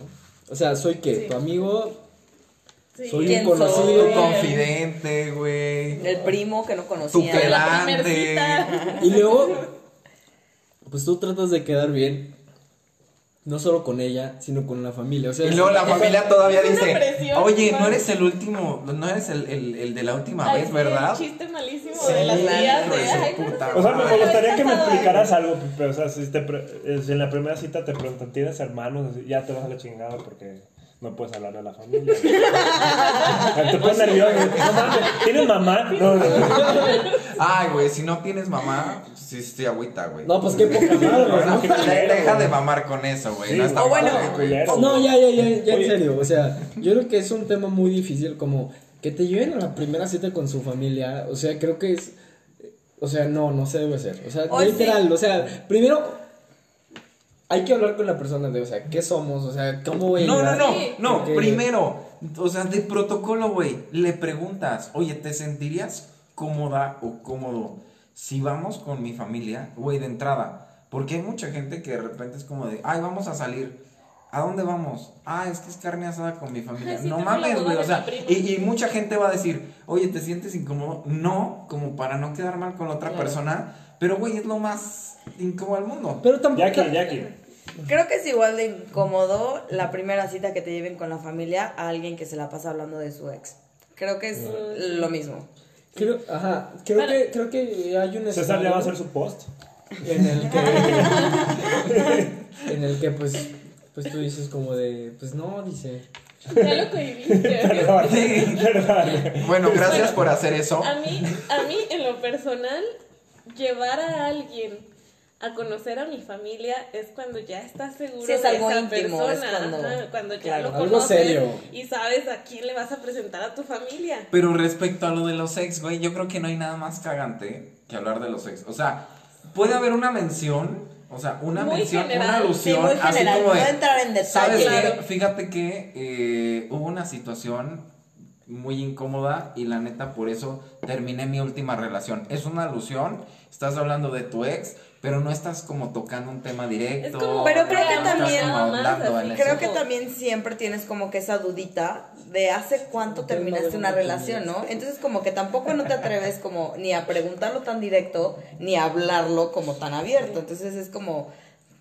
O sea, ¿soy qué? Sí. ¿Tu amigo? Sí. Soy un ¿Quién conocido. soy? Tu confidente, güey. El primo que no Tu conocía. Primer cita. Y luego, pues tú tratas de quedar bien, no solo con ella, sino con la familia. O sea, Y luego la familia todavía Es dice, presión, oye, no eres el último, no eres el, el, el de la última Ay, vez, ¿verdad? El chiste malísimo Sí, de las tías de ay, puta O sea, me, gustaría que me explicaras algo, Pipe. O sea, si, te pre- eh, si en la primera cita te preguntan, ¿tienes hermanos? Ya te vas a la chingada porque no puedes hablar de la familia. te pones nervioso. No mames, ¿tienes mamá? No, no, no. Ay, güey, si no tienes mamá, sí estoy agüita, güey. No, pues qué poca madre, culero, Deja de güey. mamar con eso, güey. Sí, no está o bueno, güey. culero. No, ya, ya, ya, ya, en serio. O sea, yo creo que es un tema muy difícil como que te lleven a la primera cita con su familia. O sea, creo que es. O sea, no, no se debe hacer. O sea, Hoy literal, o sea, primero hay que hablar con la persona de, o sea, ¿qué somos? O sea, ¿cómo voy a No, no, no, Sí. no, Porque- primero, o sea, de protocolo, güey, le preguntas, oye, ¿te sentirías cómoda o cómodo si vamos con mi familia, güey, de entrada? Porque hay mucha gente que de repente es como de, ay, vamos a salir. ¿A dónde vamos? Ah, es que es carne asada con mi familia. Sí, no mames, güey. O sea, y, y mucha gente va a decir, oye, ¿te sientes incómodo? No, como para no quedar mal con la otra Claro. persona. Pero, güey, es lo más incómodo del mundo. Pero tampoco. Jackie, Jackie. Creo que es igual de incómodo la primera cita que te lleven con la familia a alguien que se la pasa hablando de su ex. Creo que es lo mismo. Creo, ajá, creo que, creo que hay un César ya va a hacer su post. en el que en el que pues pues tú dices como de pues no dice Ya lo cohibiste. Perdón, Sí. perdón. Bueno, gracias por hacer eso. A mí, a mí, en lo personal, llevar a alguien a conocer a mi familia es cuando ya estás seguro Sí, es de algo esa íntimo, persona. es cuando- ajá, cuando ya claro. lo Algo conoces serio. y sabes a quién le vas a presentar a tu familia. Pero respecto a lo de los ex, güey, yo creo que no hay nada más cagante que hablar de los ex. O sea, puede haber una mención, o sea, una Muy mención, general, una Sí, alusión, muy así general. como No de, entrar en ¿sabes detalle. Fíjate que eh, hubo una situación muy incómoda y la neta por eso terminé mi última relación. Es una alusión, estás hablando de tu ex, pero no estás como tocando un tema directo. Es como- Pero creo no que también- Creo que también siempre tienes como que esa dudita de hace cuánto terminaste una relación, ¿no? Entonces como que tampoco no te atreves como ni a preguntarlo tan directo, ni a hablarlo como tan abierto. Entonces es como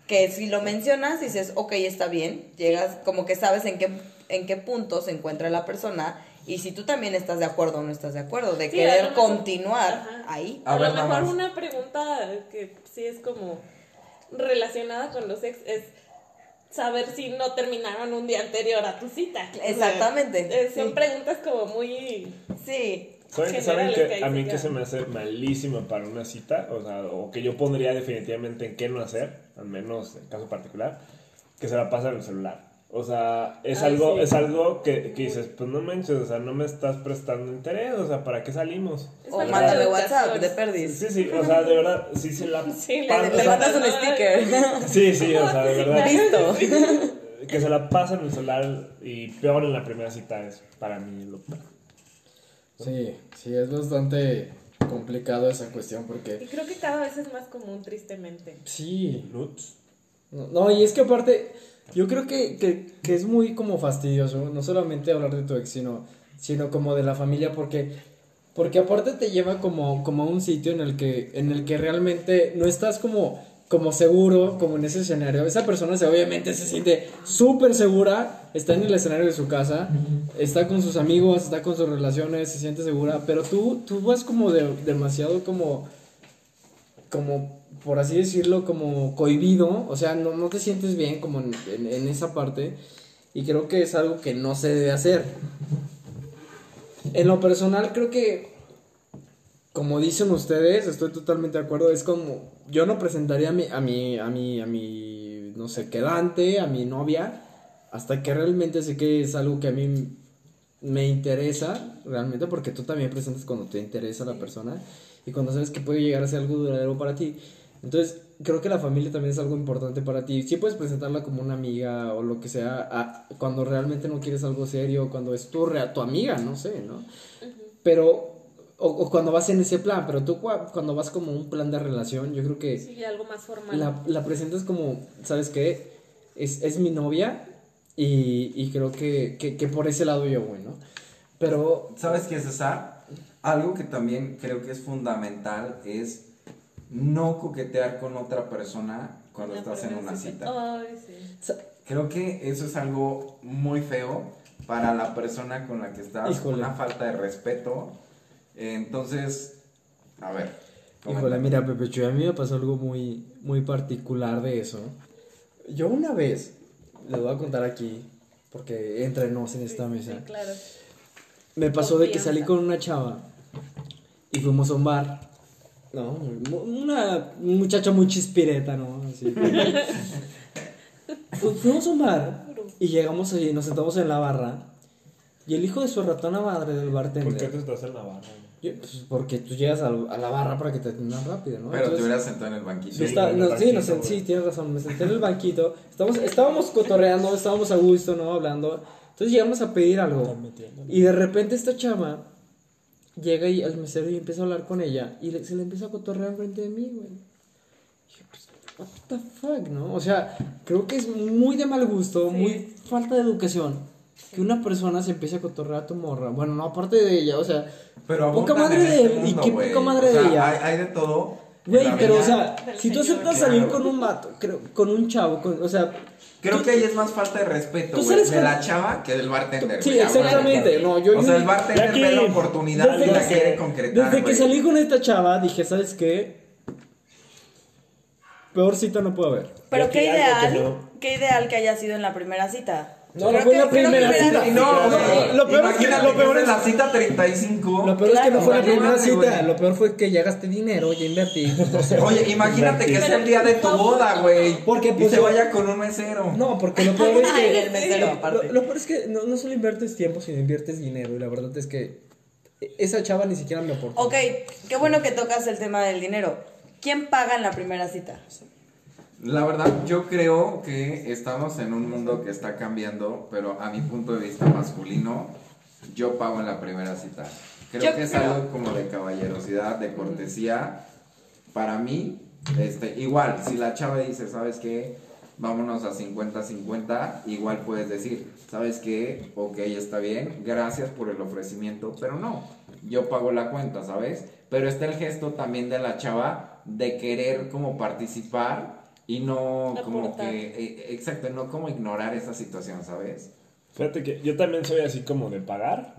que si lo mencionas dices, ok, está bien, llegas como que sabes en qué, en qué punto se encuentra la persona y si tú también estás de acuerdo o no estás de acuerdo, de Sí, querer continuar Ajá. ahí. A A, ver, lo mejor una pregunta que sí es como relacionada con los ex es saber si no terminaron un día anterior a tu cita. O sea, Exactamente, eh, son sí. preguntas como muy... Sí. ¿Saben, ¿saben Generales que que a mí que se me hace malísimo para una cita? O sea, o que yo pondría definitivamente en qué no hacer, al menos en caso particular, que se la pasa en el celular. O sea, es Ay, algo, sí. es algo que, que dices, pues no manches, o sea, no me estás prestando interés, o sea, ¿para qué salimos? O de WhatsApp de perdis. Sí, sí, o sea, de verdad, sí se la Sí, le- pasan- mandas un sticker. Sí, sí, o sea, de verdad. Listo. Que se la pasan en el celular y peor en la primera cita es para mí lo peor. Sí, sí, es bastante complicado esa cuestión Y porque... creo que cada vez es más común, tristemente. Sí, Nuts. No, no, y es que aparte, yo creo que, que, que es muy como fastidioso, no solamente hablar de tu ex, sino, sino como de la familia, porque, porque aparte te lleva como, como a un sitio en el que, en el que realmente no estás como, como seguro, como en ese escenario. Esa persona se, obviamente se siente súper segura, está en el escenario de su casa, está con sus amigos, está con sus relaciones, se siente segura, pero tú, tú vas como de, demasiado como como, por así decirlo, como cohibido, o sea, no, no te sientes bien como en, en- esa parte, y creo que es algo que no se debe hacer. En lo personal, creo que, como dicen ustedes, estoy totalmente de acuerdo, es como, yo no presentaría a mi, a mi, a mi, a mi, no sé, quedante, a mi novia, hasta que realmente sé que es algo que a mí me interesa realmente porque tú también presentas cuando te interesa la persona y cuando sabes que puede llegar a ser algo duradero para ti. Entonces, creo que la familia también es algo importante para ti. Sí puedes presentarla como una amiga o lo que sea, a- cuando realmente no quieres algo serio, cuando es tu, rea- tu amiga, no sé, ¿no? Pero, o, o cuando vas en ese plan, pero tú cua- cuando vas como un plan de relación, yo creo que Sí, algo más formal. la, la presentas como, ¿sabes qué? Es, es mi novia y, y creo que, que, que por ese lado yo voy, ¿no? Pero, ¿Sabes qué, César? Algo que también creo que es fundamental es no coquetear con otra persona cuando La estás en una cita. Ay, sí. sa- Creo que eso es algo muy feo para la persona con la que estás, Híjole. una falta de respeto. Entonces, a ver. híjole, mira, Pepe Chuy, a mí me pasó algo muy, muy particular de eso. Yo una vez, les voy a contar aquí, porque entre nos en esta mesa. Sí, claro. Me pasó de que salí con una chava y fuimos a un bar. No, una muchacha muy chispireta, ¿no? Así. Fu- fuimos a un bar y llegamos allí, nos sentamos en la barra. Y el hijo de su ratona madre del bartender. ¿Por qué te estás en la barra? Yo, pues, porque tú llegas al- a, la barra para que te atiendan rápido, ¿no? Pero te Entonces- hubieras sentado en el banquito. no, sí, no sí, tienes razón. Me senté en el banquito. Estábamos, estábamos cotorreando, estábamos a gusto, ¿no? Hablando. Entonces llegamos a pedir algo. Y de repente esta chava llega y al mesero y empieza a hablar con ella. Y le- se le empieza a cotorrear enfrente de mí, güey. Dije, pues, what the fuck, ¿no? O sea, creo que es muy de mal gusto, Sí. muy falta de educación. Que una persona se empiece a cotorrear a tu morra. Bueno, no aparte de ella, o sea, Pero poca madre de este él. y mundo, qué poca madre O sea, de ella. Hay, hay de todo. Güey, pero o sea, si tú señor. aceptas salir Claro. con un vato, creo, con un chavo, con, o sea, Creo tú- que ahí es más falta de respeto, ¿Tú güey, de la chava que del bartender. Sí, exactamente. No, yo o sea, el bartender ve la oportunidad y desde la que- quiere concretar, Desde que salí con esta chava, dije, ¿sabes qué? Peor cita no puede haber. Pero qué ideal, no- qué ideal que haya sido en la primera cita. No, no fue que- la primera cita. No, lo peor es que- Imagínate lo peor es- la cita 35. Lo peor es que no fue la primera cita, lo peor fue que ya gasté dinero, ya invertí. Oye, imagínate que es el día de tu boda, güey. Porque, y pues, se vaya con un mesero. No, porque lo peor es que. el mesero, lo- aparte. Lo, lo peor es que no, no solo inviertes tiempo, sino inviertes dinero. Y la verdad es que esa chava ni siquiera me aportó. Ok, qué bueno que tocas el tema del dinero. ¿Quién paga en la primera cita? La verdad, yo creo que estamos en un mundo que está cambiando, pero a mi punto de vista masculino, yo pago en la primera cita. Creo Yo que es creo- algo como de caballerosidad, de cortesía. Para mí, este, igual, si la chava dice, ¿sabes qué? Vámonos a 50-50, igual puedes decir, ¿sabes qué? Ok, está bien, gracias por el ofrecimiento, pero no, yo pago la cuenta, ¿sabes? Pero está el gesto también de la chava de querer como participar y no como que, eh, exacto, no como ignorar esa situación, ¿sabes? Fíjate que yo también soy así como de pagar,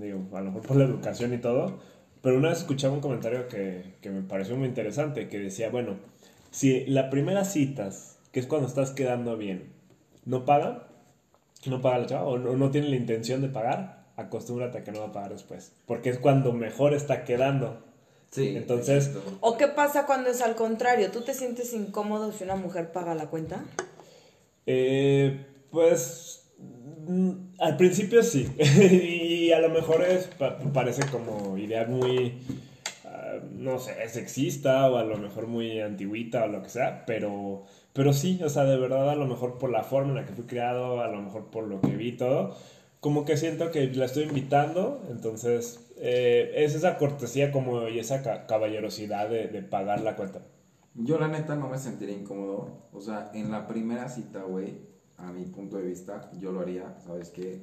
digo, a lo mejor por la educación y todo, pero una vez escuchaba un comentario que, que me pareció muy interesante, que decía, bueno, si la primera citas, que es cuando estás quedando bien, no paga, no paga la chava o no, no tiene la intención de pagar, acostúmbrate a que no va a pagar después. Porque es cuando mejor está quedando. Sí. Entonces- exacto. ¿O qué pasa cuando es al contrario? ¿Tú te sientes incómodo si una mujer paga la cuenta? Eh, pues mm, al principio sí. y a lo mejor es, pa- parece como idea muy, ah, no sé, sexista o a lo mejor muy antiguita o lo que sea, pero, pero sí, o sea, de verdad a lo mejor por la forma en la que fui criado, a lo mejor por lo que vi todo, como que siento que la estoy invitando, entonces eh, es esa cortesía como y esa ca- caballerosidad de, de pagar la cuenta. Yo la neta no me sentiría incómodo. O sea, en la primera cita, güey, a mi punto de vista, yo lo haría. ¿Sabes qué?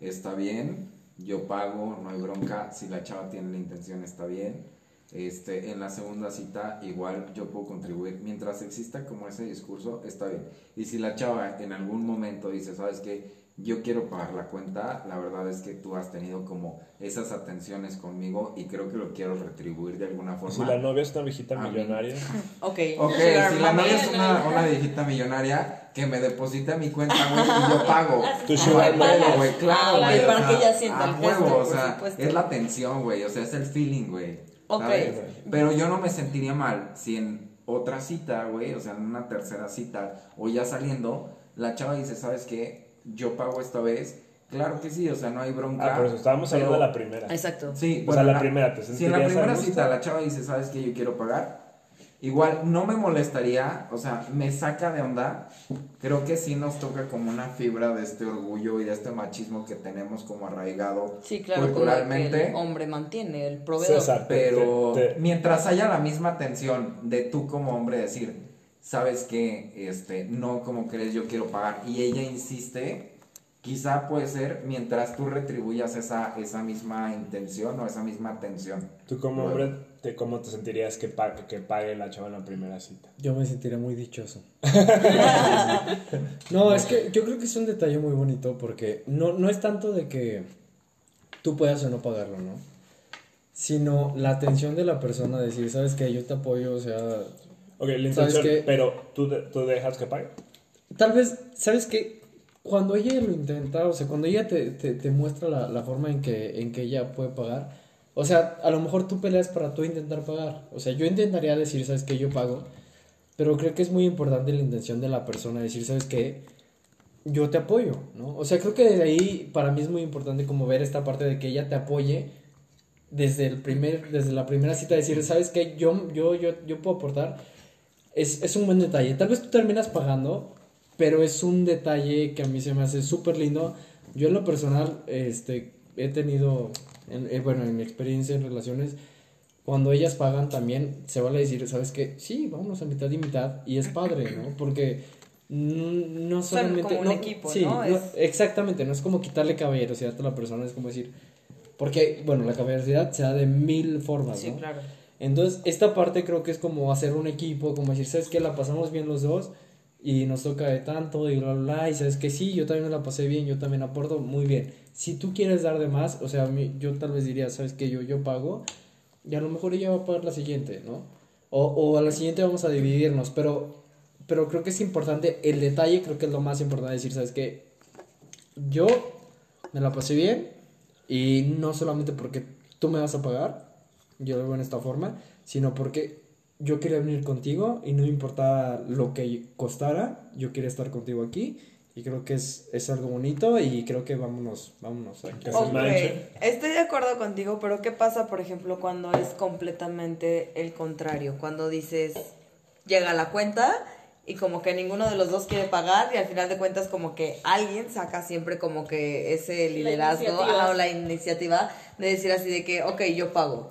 Está bien, yo pago, no hay bronca. Si la chava tiene la intención, está bien. Este, en la segunda cita, igual yo puedo contribuir. Mientras exista como ese discurso, está bien. Y si la chava en algún momento dice, ¿sabes qué? Yo quiero pagar la cuenta, la verdad es que tú has tenido como esas atenciones conmigo y creo que lo quiero retribuir de alguna forma. Si la novia es una viejita millonaria, Ok. Ok, Sugar si la novia es una, una viejita millonaria, que me deposite a mi cuenta, güey, y yo pago. Tu A sugar güey, claro, Ah, güey. para sea, que ella sienta el gesto, huevo, o sea, supuesto. es la atención, güey, o sea, es el feeling, güey. Ok. ¿sabes? Pero yo no me sentiría mal si en otra cita, güey, o sea, en una tercera cita, o ya saliendo, la chava dice, ¿sabes qué? Yo pago esta vez. Claro que sí, o sea, no hay bronca. ah, pero estábamos hablando de la primera. Exacto. Sí, O sea, la primera, ¿te Si en la primera cita la chava dice, ¿sabes qué? Yo quiero pagar. Igual no me molestaría, o sea, me saca de onda. Creo que sí nos toca como una fibra de este orgullo y de este machismo que tenemos como arraigado Sí, claro, culturalmente. que el hombre mantiene, el proveedor. César, te- Pero te- te- mientras haya la misma tensión de tú como hombre decir, sabes que este no como crees yo quiero pagar y ella insiste, quizá puede ser mientras tú retribuyas esa esa misma intención o esa misma atención. Tú como Luego. hombre, te, ¿cómo te sentirías que pague, que pague la chava en la primera cita? Yo me sentiría muy dichoso. no, es que yo creo que es un detalle muy bonito porque no, no es tanto de que tú puedas o no pagarlo, ¿no? Sino la atención de la persona, decir, ¿sabes qué? Yo te apoyo, o sea, Ok, la ¿Sabes intención, pero ¿tú, tú dejas que pague. Tal vez, ¿sabes qué? Cuando ella lo intenta, o sea, cuando ella te, te, te muestra la, la forma en que, en que ella puede pagar, o sea, a lo mejor tú peleas para tú intentar pagar. O sea, yo intentaría decir, ¿sabes qué? Yo pago, pero creo que es muy importante la intención de la persona, decir, ¿sabes qué? Yo te apoyo, ¿no? O sea, creo que de ahí para mí es muy importante como ver esta parte de que ella te apoye desde el primer, desde la primera cita, decir, ¿sabes qué? Yo, yo, yo, yo puedo aportar es, es un buen detalle. Tal vez tú terminas pagando, pero es un detalle que a mí se me hace súper lindo. Yo en lo personal este, he tenido, en- eh, bueno, en mi experiencia en relaciones, cuando ellas pagan también se vale decir, ¿sabes qué? Sí, vámonos a mitad y mitad. Y es padre, ¿no? Porque no Son solamente... como un no, equipo, sí, ¿no? no, Es- Exactamente, no es como quitarle caballerosidad a la persona, es como decir... Porque, bueno, la caballerosidad se da de mil formas, Sí, ¿no? claro. Entonces, esta parte creo que es como hacer un equipo, como decir, ¿sabes qué? La pasamos bien los dos y nos toca de tanto y bla, bla, bla. Y sabes que sí, yo también me la pasé bien, yo también aporto muy bien. Si tú quieres dar de más, o sea, yo tal vez diría, ¿sabes qué? Yo, yo pago y a lo mejor ella va a pagar la siguiente, ¿no? O, o a la siguiente vamos a dividirnos, pero, pero creo que es importante, el detalle creo que es lo más importante decir, ¿sabes qué? Yo me la pasé bien y no solamente porque tú me vas a pagar, yo lo veo en esta forma, sino porque yo quería venir contigo y no me importaba lo que costara, yo quería estar contigo aquí y creo que es, es algo bonito y creo que vámonos, vámonos. aquí. Que se Ok, manche. estoy de acuerdo contigo, pero ¿qué pasa, por ejemplo, cuando es completamente el contrario? Cuando dices, llega la cuenta y como que ninguno de los dos quiere pagar y al final de cuentas como que alguien saca siempre como que ese liderazgo iniciativa. ajá, o la iniciativa de decir así de que, ok, yo pago.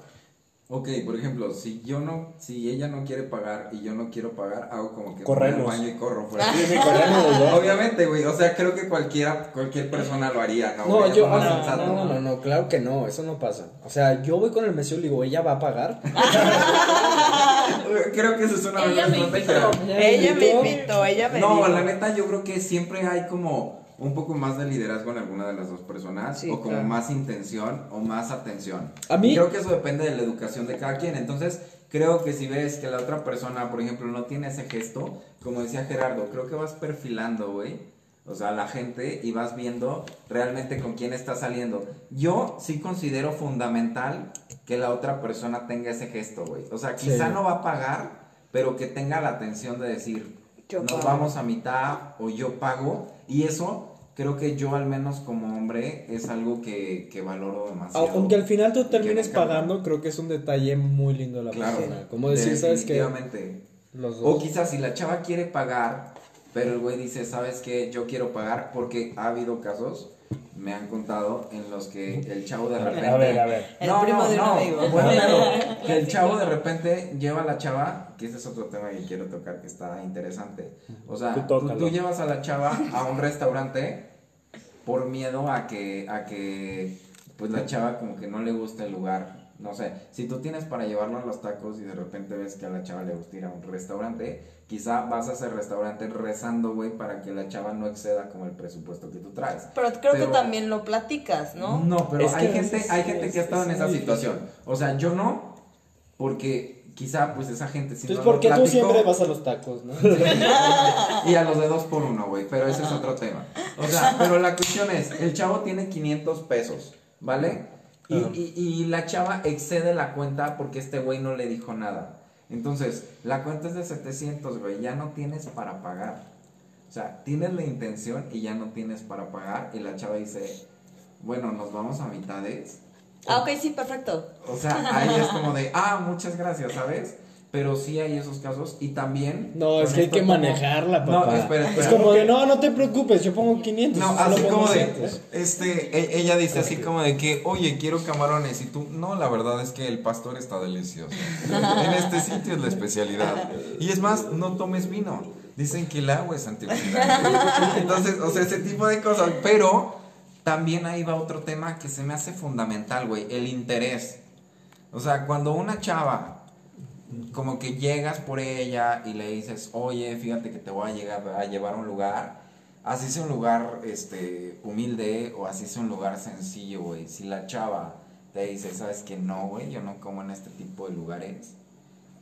Ok, por ejemplo, si yo no, si ella no quiere pagar y yo no quiero pagar, hago como que Corremos. voy al baño y corro fuera. Sí, sí, corremos. Obviamente, güey, o sea, creo que cualquiera, cualquier persona lo haría, ¿no? No, yo, más no, sensato, no, no, no, claro que no, eso no pasa. O sea, yo voy con el mesero y le digo, ella va a pagar. Creo que eso es una Ella buena me estrategia. Ella me invitó, ella me No, dijo. la neta yo creo que siempre hay como un poco más de liderazgo en alguna de las dos personas Sí, o como claro. más intención o más atención. A mí- creo que eso depende de la educación de cada quien. Entonces, creo que si ves que la otra persona, por ejemplo, no tiene ese gesto, como decía Gerardo, creo que vas perfilando, güey. O sea, la gente y vas viendo realmente con quién está saliendo. Yo sí considero fundamental que la otra persona tenga ese gesto, güey. O sea, quizá Sí. no va a pagar, pero que tenga la atención de decir, Yo nos pago. vamos a mitad o yo pago. Y eso creo que yo al menos como hombre es algo que, que valoro demasiado. Aunque al final tú termines pagando, creo que es un detalle muy lindo de la Claro, persona. Como decir, ¿sabes qué? O quizás si la chava quiere pagar, pero el güey dice, ¿sabes qué? Yo quiero pagar porque ha habido casos, me han contado, en los que el chavo de repente... A ver, a ver. El primo de un amigo. Bueno, pero que el chavo de repente lleva a la chava, que ese es otro tema que quiero tocar que está interesante. O sea, Tú tú llevas a la chava a un restaurante por miedo a que, a que pues la chava como que no le gusta el lugar. No sé, si tú tienes para llevarlo a los tacos y de repente ves que a la chava le gusta ir a un restaurante, quizá vas a ese restaurante rezando, güey, para que la chava no exceda como el presupuesto que tú traes. Pero creo Pero- que también lo platicas, ¿no? No, pero Es hay gente, hay gente es- que ha estado en es esa situación. O sea, yo no, porque quizá pues esa gente si Entonces, no ¿por qué lo tú siempre vas a los tacos, no? y a los de dos por uno, güey, pero ese es otro tema. O sea, pero la cuestión es, el chavo tiene 500 pesos, ¿vale? Y, y, y la chava excede la cuenta porque este güey no le dijo nada. Entonces, la cuenta es de 700, güey, ya no tienes para pagar. O sea, tienes la intención y ya no tienes para pagar. Y la chava dice, bueno, nos vamos a mitades. Ah, ok, sí, perfecto. O sea, ahí es como de, ah, muchas gracias, ¿sabes? Pero sí hay esos casos y también... No, es que hay que como- manejarla, No, papá. espera, espera. Es como de, no, no te preocupes, yo pongo 500. No, así como de, 200. este, e- ella dice así como de que, oye, quiero camarones y tú, no, la verdad es que el pastor está delicioso. En este sitio es la especialidad. Y es más, no tomes vino. Dicen que el agua es antioxidante. Entonces, o sea, ese tipo de cosas. Pero también ahí va otro tema que se me hace fundamental, güey, el interés. O sea, cuando una chava como que llegas por ella y le dices, oye, fíjate que te voy a llegar a llevar a un lugar, así sea un lugar este humilde o así sea un lugar sencillo, güey. Si la chava te dice, sabes que no, güey, yo no como en este tipo de lugares.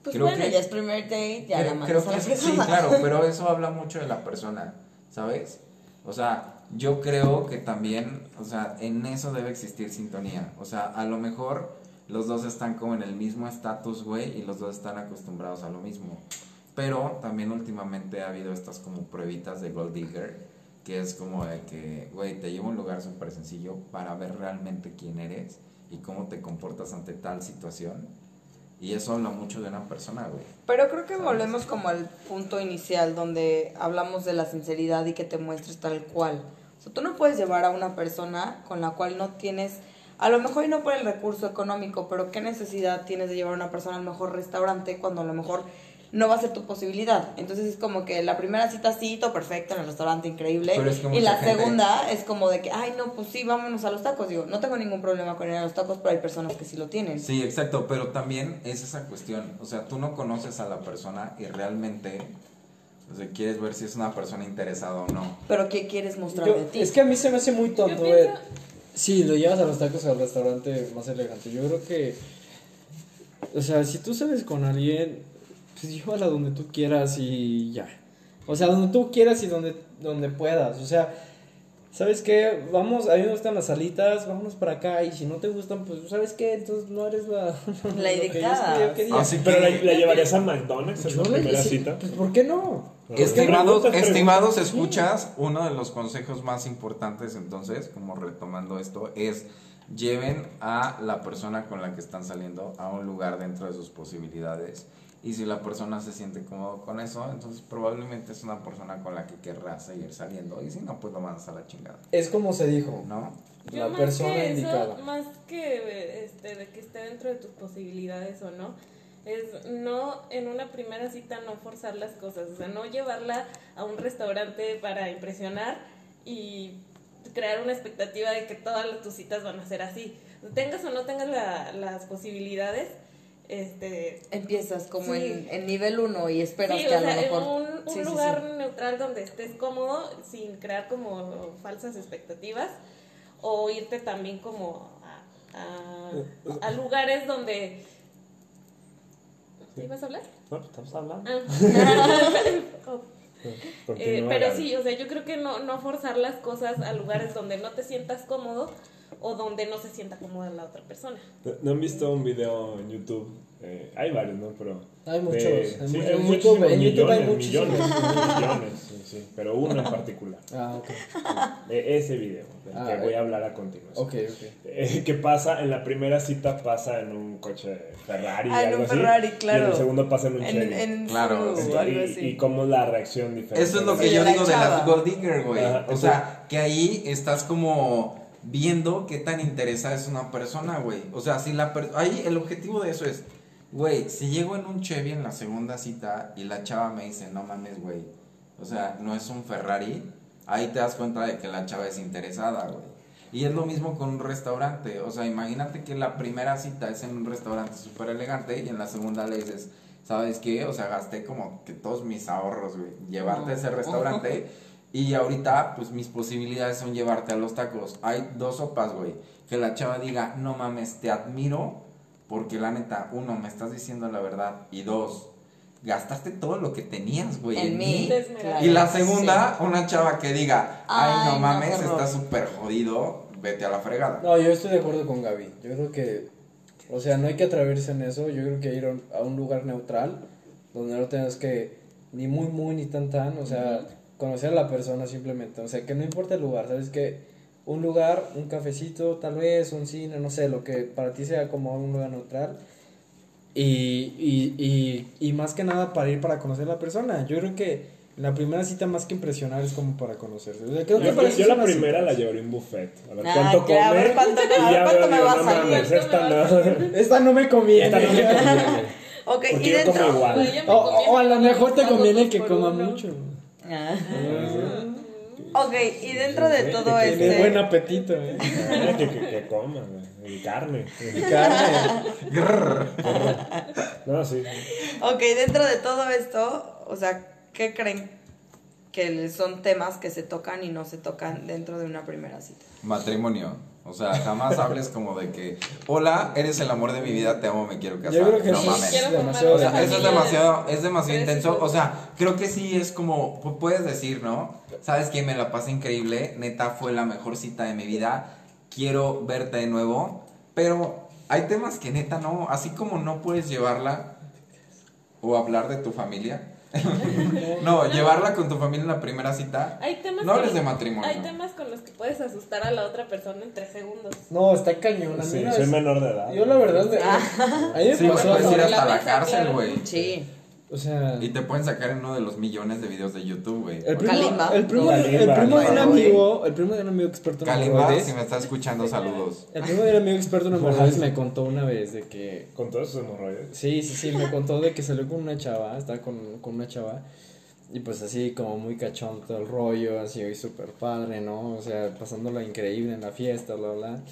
Pues Creo bueno, que- ya es primer date, ya la creo, mandas creo la que sí, claro, pero eso habla mucho de la persona, ¿sabes? O sea, yo creo que también, o sea, en eso debe existir sintonía. O sea, a lo mejor los dos están como en el mismo estatus, güey, y los dos están acostumbrados a lo mismo. Pero también últimamente ha habido estas como pruebitas de Gold Digger, que es como de que, güey, te llevo a un lugar súper sencillo para ver realmente quién eres y cómo te comportas ante tal situación. Y eso habla mucho de una persona, güey. Pero creo que volvemos como al punto inicial donde hablamos de la sinceridad y que te muestres tal cual. O sea, tú no puedes llevar a una persona con la cual no tienes, a lo mejor y no por el recurso económico, pero qué necesidad tienes de llevar a una persona al mejor restaurante cuando a lo mejor no va a ser tu posibilidad. Entonces es como que la primera cita sí, todo perfecto en el restaurante, increíble. Pero es que y la gente- segunda es como de que, ay, no, pues sí, vámonos a los tacos. Digo, no tengo ningún problema con ir a los tacos, pero hay personas que sí lo tienen. Sí, exacto, pero también es esa cuestión, o sea, tú no conoces a la persona y realmente, o sea, quieres ver si es una persona interesada o no. Pero ¿qué quieres mostrar Yo- de ti? es que a mí se me hace muy tonto, pienso- Sí, lo llevas a los tacos al restaurante más elegante. Yo creo que. O sea, si tú sales con alguien, pues llévala donde tú quieras y ya. O sea, donde tú quieras y donde, donde puedas. O sea, ¿sabes qué? Vamos, a mí me gustan las salitas, vámonos para acá. Y si no te gustan, pues, ¿sabes qué? Entonces no eres la. La lo que yo- indicada. quería. Así Pero la, que, la llevarías a McDonald's en la primera sí, cita. Pues, ¿por qué no? estimados, Preguntas, estimados preguntas. escuchas, uno de los consejos más importantes entonces, como retomando esto, es lleven a la persona con la que están saliendo a un lugar dentro de sus posibilidades. Y si la persona se siente cómodo con eso, entonces probablemente es una persona con la que querrá seguir saliendo. Y si no, pues lo mandas a la chingada. Es como se dijo. ¿No? Yo La más persona que indicada. Eso, más que este, de que esté dentro de tus posibilidades o no, es no en una primera cita no forzar las cosas, o sea, no llevarla a un restaurante para impresionar y crear una expectativa de que todas las- tus citas van a ser así. Tengas o no tengas la- las posibilidades, este, Empiezas como Sí. en, en nivel 1 y esperas Sí, que o a lo mejor... en un, un Sí, lugar sí. neutral donde estés cómodo, sin crear como falsas expectativas, o irte también como a, a- a lugares donde... ¿Ibas a hablar? No, pues, estamos hablando. Ah. Oh, Eh, pero sí, o sea, yo creo que no, no forzar las cosas a lugares donde no te sientas cómodo o donde no se sienta cómoda la otra persona. ¿No- ¿No han visto un video en YouTube? Eh, hay varios, ¿no? Pero Hay muchos, de- en sí, hay en YouTube- en YouTube hay millones, muchísimos. Millones, millones, sí, sí, pero uno en particular. Ah, ok. De ese video, del Ah, que voy eh. a hablar a continuación. Ok, ok. Eh, ¿Qué pasa? En la primera cita pasa en un coche Ferrari. Ah, en algo un así, Ferrari, Y en claro. el segundo pasa en un En, Chevy. en Claro, algo y, así. y cómo es la reacción diferente. Eso es lo Sí, que yo la digo de las gold digger, güey. O sea, que ahí estás como viendo qué tan interesada es una persona, güey. O sea, si la per- ahí el objetivo de eso es, güey, si llego en un Chevy en la segunda cita y la chava me dice, no mames, güey. O sea, no es un Ferrari, ahí te das cuenta de que la chava es interesada, güey. Y es lo mismo con un restaurante. O sea, imagínate que la primera cita es en un restaurante súper elegante y en la segunda le dices, ¿sabes qué? O sea, gasté como que todos mis ahorros, güey, llevarte a ese restaurante. Y ahorita, pues mis posibilidades son llevarte a los tacos. Hay dos sopas, güey. Que la chava diga, no mames, te admiro. Porque la neta, uno, me estás diciendo la verdad. Y dos, gastaste todo lo que tenías, güey. en mí. Y la segunda, una chava que diga, ay, Ay, no no, mames, estás súper jodido, vete a la fregada. No, yo estoy de acuerdo con Gaby. Yo creo que, o sea, no hay que atreverse en eso. Yo creo que ir a un- a un lugar neutral, donde no tengas que ni muy, muy, ni tan, tan, o sea, conocer a la persona simplemente. O sea, que no importa el lugar, ¿sabes? Que un lugar, un cafecito, tal vez, un cine, no sé, lo que para ti sea como un lugar neutral. Y, y, y, y más que nada para ir para conocer a la persona. Yo creo que la primera cita más que impresionar es como para conocerse. O sea, creo que Yo, para yo- eso yo son la primera citas. la llevaré a un buffet. A ver Ah, cuánto a come. ver cuánto- y a ver ya cuánto veo, me va a salir. esta no. Esta no me conviene. Esta no me conviene. Ok, y yo como dentro. igual. Me O, a lo mejor te conviene que coma uno. mucho. Ah. Ok, y dentro de todo Tiene este. buen apetito, eh. Ah, que, que, que coma. Y carne. Y carne. No, sí. Ok, dentro de todo esto, o sea, ¿qué creen que son temas que se tocan y no se tocan dentro de una primera cita? Matrimonio. O sea, jamás hables como de que, hola, eres el amor de mi vida, te amo, me quiero casar. Yo creo que no sí. mames. Demasiado O sea, eso es demasiado, es demasiado intenso. O sea, creo que sí es como, pu- puedes decir, ¿no? Sabes que me la pasé increíble, neta fue la mejor cita de mi vida, quiero verte de nuevo, pero hay temas que neta no, así como no puedes llevarla o hablar de tu familia. no, llevarla con tu familia en la primera cita. Hay temas No con- hables de matrimonio. Hay temas con los que puedes asustar a la otra persona en tres segundos. No, está cañón. Sí, una soy menor de edad. Yo la verdad, me- Ah. a mí me Sí, me pasó puedes ir hasta la la mesa, cárcel, claro. güey. Sí. O sea, Y te pueden sacar en uno de los millones de videos de YouTube, güey. el primo, Kalimba. el primo, el Kalimba, primo de un amigo, el primo de un amigo experto en Kalimba, si me estás escuchando, saludos. el primo de un amigo experto en hemorroides me contó una vez de que Con todos sus hemorroides. Sí, sí, sí, me contó de que salió con una chava, estaba con, con una chava, y pues así como muy cachón todo el rollo, así hoy súper padre, ¿no? O sea, pasándola increíble en la fiesta, bla, bla.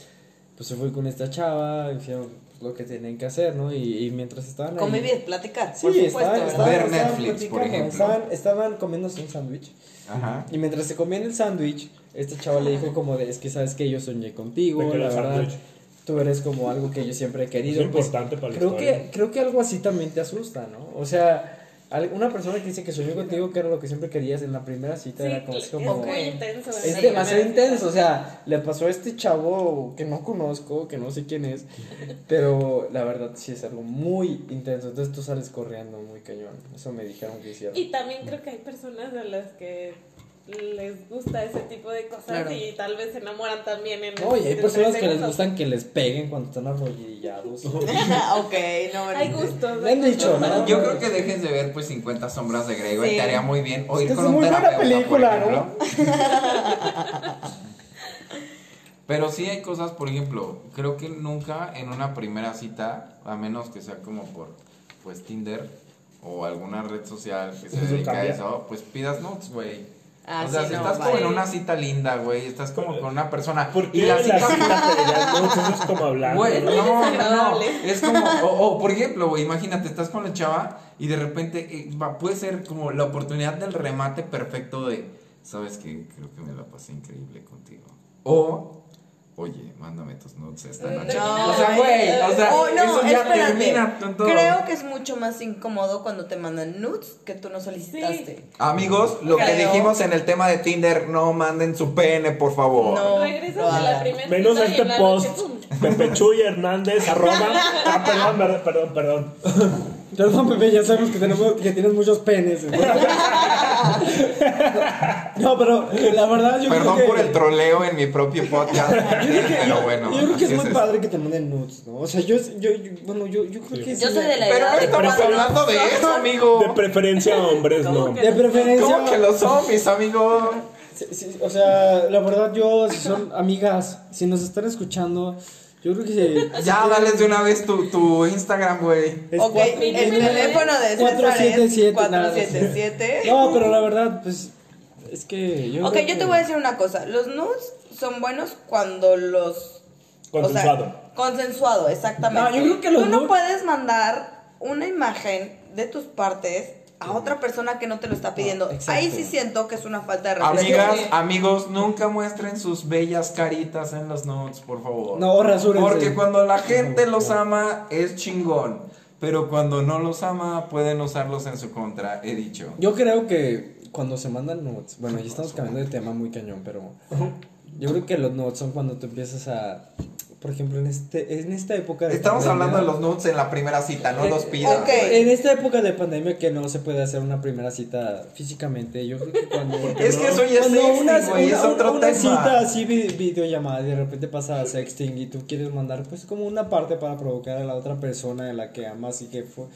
Pues se fue con esta chava, hicieron lo que tenían que hacer, ¿no? Y, y mientras estaban ahí... Convivir, platicar, Sí, por supuesto. estaban, estaban, Ver estaban Netflix, por platicando, ejemplo. Estaban, estaban comiéndose un sándwich. Ajá. Y mientras se comían el sándwich, esta chava le dijo como de, es que sabes que yo soñé contigo, ¿De qué era la verdad, tú eres como algo que yo siempre he querido. Es pues, importante para la creo historia. que creo que algo así también te asusta, ¿no? O sea, una persona que dice que soñó contigo que era lo que siempre querías en la primera cita Sí, era como, es es como muy Ok. intenso. en es demasiado intenso, o sea, le pasó a este chavo que no conozco, que no sé quién es, pero la verdad sí es algo muy intenso, entonces tú sales corriendo muy cañón, eso me dijeron que hicieron. Y también creo que hay personas a las que les gusta ese tipo de cosas Claro. y tal vez se enamoran también en No, y hay personas que les gustan que les peguen cuando están arrodillados. ok, no, Hay no. gustos. Me han dicho. ¿no? Yo creo que dejes de ver pues 50 sombras de Grey, güey. Sí. Te haría muy bien. O ir Es con un es muy buena terapeuta, película, por ¿no? ejemplo. Pero sí hay cosas, por ejemplo, creo que nunca en una primera cita, a menos que sea como por pues Tinder o alguna red social que se Eso dedica a eso, pues pidas notes, güey. Ah, o sea, sí, si no, estás vale. como en una cita linda, güey, estás como con una persona ¿Por qué y la cita no, eso es como hablar. Güey, ¿no? no, es como, o, o, por ejemplo, güey, imagínate, estás con la chava y de repente eh, va- puede ser como la oportunidad del remate perfecto de, sabes que creo que me la pasé increíble contigo. O oye, mándame tus nudes esta Eh, noche. no, o sea, güey, o sea, Oh, no, eso ya espérate. termina con todo. Creo que es mucho más incómodo cuando te mandan nudes que tú no solicitaste. Amigos, lo que dijimos en el tema de Tinder, no manden su pene, por favor. No. Regresas lo a la primera Menos este post. Pepe Chuy Hernández, arroba. Ah, perdón, perdón, perdón, perdón. Pepe, ya sabemos que, tenemos, que tienes muchos penes. no, pero la verdad yo Perdón creo que... por el troleo en mi propio podcast. pero bueno. Yo creo que es así muy padre que te manden nudes, ¿no? O sea, yo, yo, yo- bueno, yo, yo creo que Yo sí soy me- de la Pero edad no de estamos cuando hablando de eso, amigo. De preferencia hombres, no. ¿Cómo que De preferencia... ¿Cómo que los zombies, amigo? Sí, sí, o sea, la verdad yo, si son amigas, si nos están escuchando, yo creo que... se- Ya, dales de una vez tu, tu Instagram, güey. es Ok, cuatro- el teléfono de César es 477, nada. 477. No, pero la verdad, pues, es que yo... Ok, yo que- te voy a decir una cosa. Los nudes son buenos cuando los... Consensuado. o sea, consensuado, exactamente. No, yo creo que los Tú no nudes- puedes mandar una imagen de tus partes a otra persona que no te lo está pidiendo. exacto. Ahí sí siento que es una falta de respeto. Amigas, amigos, nunca muestren sus bellas caritas en los notes, por favor. No, rasúrense. Porque cuando la gente los ama, es chingón. Pero cuando no los ama, pueden usarlos en su contra, he dicho. Yo creo que cuando se mandan notes, bueno, ya estamos cambiando de tema muy cañón, pero yo creo que los notes son cuando tú empiezas a, por ejemplo, en este en esta época de Estamos pandemia- hablando de los nudes en la primera cita, no Eh, los pidas. ok. En esta época de pandemia que no se puede hacer una primera cita físicamente, yo creo que cuando Es que eso ya es cuando sexting, una, güey, es una- otro una tema. cita así vi- videollamada y de repente pasa a sexting y tú quieres mandar pues como una parte para provocar a la otra persona en la que amas y que fu-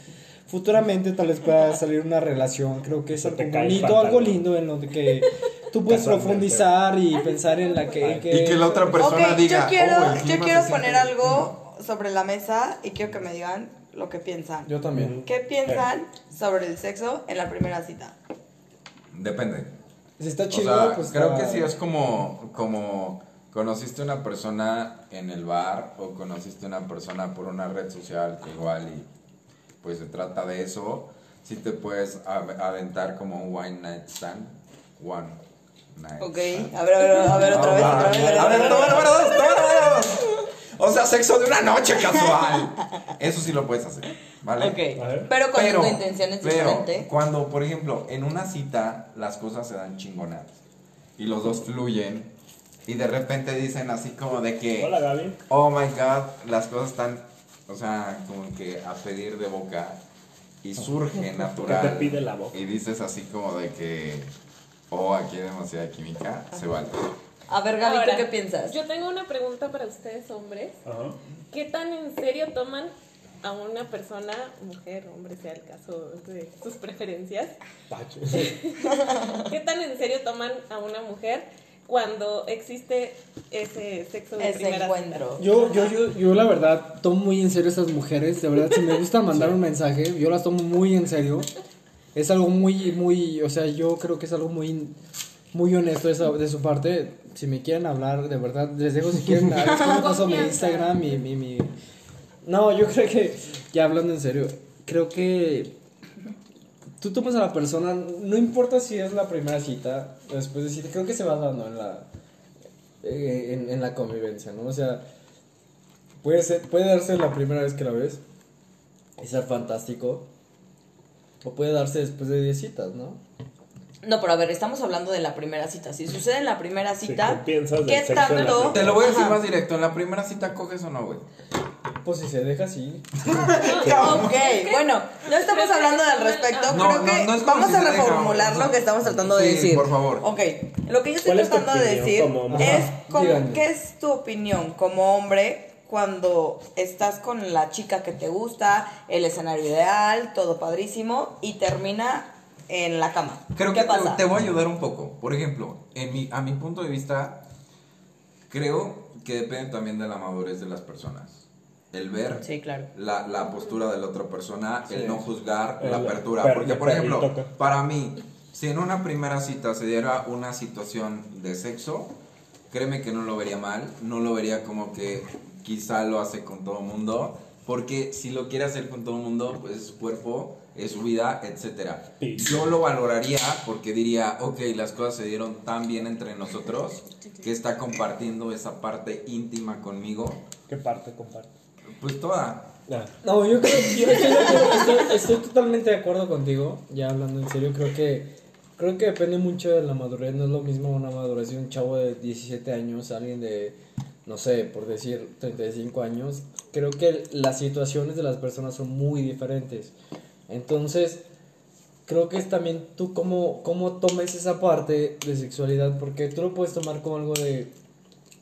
futuramente tal vez pueda salir una relación, creo que es algo bonito, algo lindo en lo que tú puedes profundizar y pensar en la que, Y que la otra persona ok, diga, yo quiero, "Oh, yo quiero poner algo sobre la mesa y quiero que me digan lo que piensan. Yo también. ¿Qué piensan sobre el sexo en la primera cita? Depende. Si está O chido, sea, pues creo está- que sí es como, como conociste una persona en el bar o conociste una persona por una red social que igual y pues se trata de eso, sí te puedes av- aventar como un one night stand, one Ok, a ver, a ver, a ver otra vez, otra vez. A ver, toma número dos, toma número dos. O sea, sexo de una noche casual. Eso sí lo puedes hacer, ¿vale? Ok, A ver. pero cuando tu intención es pero diferente. cuando, por ejemplo, en una cita las cosas se dan chingonadas y los dos fluyen y de repente dicen así como de que, Hola, Gaby. oh my god, las cosas están, o sea, como que a pedir de boca y surge natural. ¿Qué te pide la boca? Y dices así como de que, oh, aquí hay demasiada química, se vale. A ver, Gaby, ¿tú Ahora, qué piensas? Yo tengo una pregunta para ustedes, hombres. Ajá. ¿Qué tan en serio toman a una persona, mujer, hombre, sea el caso de sus preferencias? Pacho. ¿Qué tan en serio toman a una mujer cuando existe ese sexo de Ese primera encuentro. Yo, yo, yo, yo la verdad tomo muy en serio a estas mujeres. De verdad, si me gusta mandar un mensaje, yo las tomo muy en serio. Es algo muy, muy, o sea, yo creo que es algo muy, muy honesto de, de su parte. Si me quieren hablar, de verdad, les dejo si quieren, les paso mi. Instagram, mi, mi, mi- No, yo creo que, ya hablando en serio, creo que tú tomas a la persona, no importa si es la primera cita, después de cita, creo que se va dando en la, eh, en, en la convivencia, ¿no? O sea, puede, ser, puede darse la primera vez que la ves y ser fantástico, o puede darse después de 10 citas, ¿no? No, pero a ver, estamos hablando de la primera cita. Si sucede en la primera cita, ¿qué piensas del ¿qué tanto? Te lo voy a decir Ajá. más directo, en la primera cita coges o no, güey. Pues si se deja así. Ok, bueno, no estamos hablando al respecto. No, Creo no, que no es como vamos si a deja, reformular lo que estamos tratando de Sí, decir. por favor. Ok, lo que yo estoy ¿Cuál es tu tratando de decir es como. ¿qué es tu opinión como hombre cuando estás con la chica que te gusta, el escenario ideal, todo padrísimo y termina en la cama? Creo ¿Qué que te, pasa? te voy a ayudar un poco. Por ejemplo, en mi, a mi punto de vista, creo que depende también de la madurez de las personas. El ver Sí, claro. la, la postura de la otra persona, Sí. el no juzgar, El la apertura. per- Porque, por ejemplo, para mí, si en una primera cita se diera una situación de sexo, créeme que no lo vería mal, no lo vería como que quizá lo hace con todo mundo, Porque si lo quiere hacer con todo el mundo, pues es su cuerpo, es su vida, etcétera. Sí. Yo lo valoraría porque diría, ok, las cosas se dieron tan bien entre nosotros que está compartiendo esa parte íntima conmigo. ¿Qué parte comparte? Pues toda. Ah, No, yo creo, yo, yo estoy, estoy totalmente de acuerdo contigo, ya hablando en serio, creo que creo que depende mucho de la madurez, no es lo mismo una madurez de un chavo de 17 años, alguien de, no sé, por decir 35 años, creo que las situaciones de las personas son muy diferentes, entonces creo que es también tú cómo, cómo tomes esa parte de sexualidad, porque tú lo puedes tomar como algo de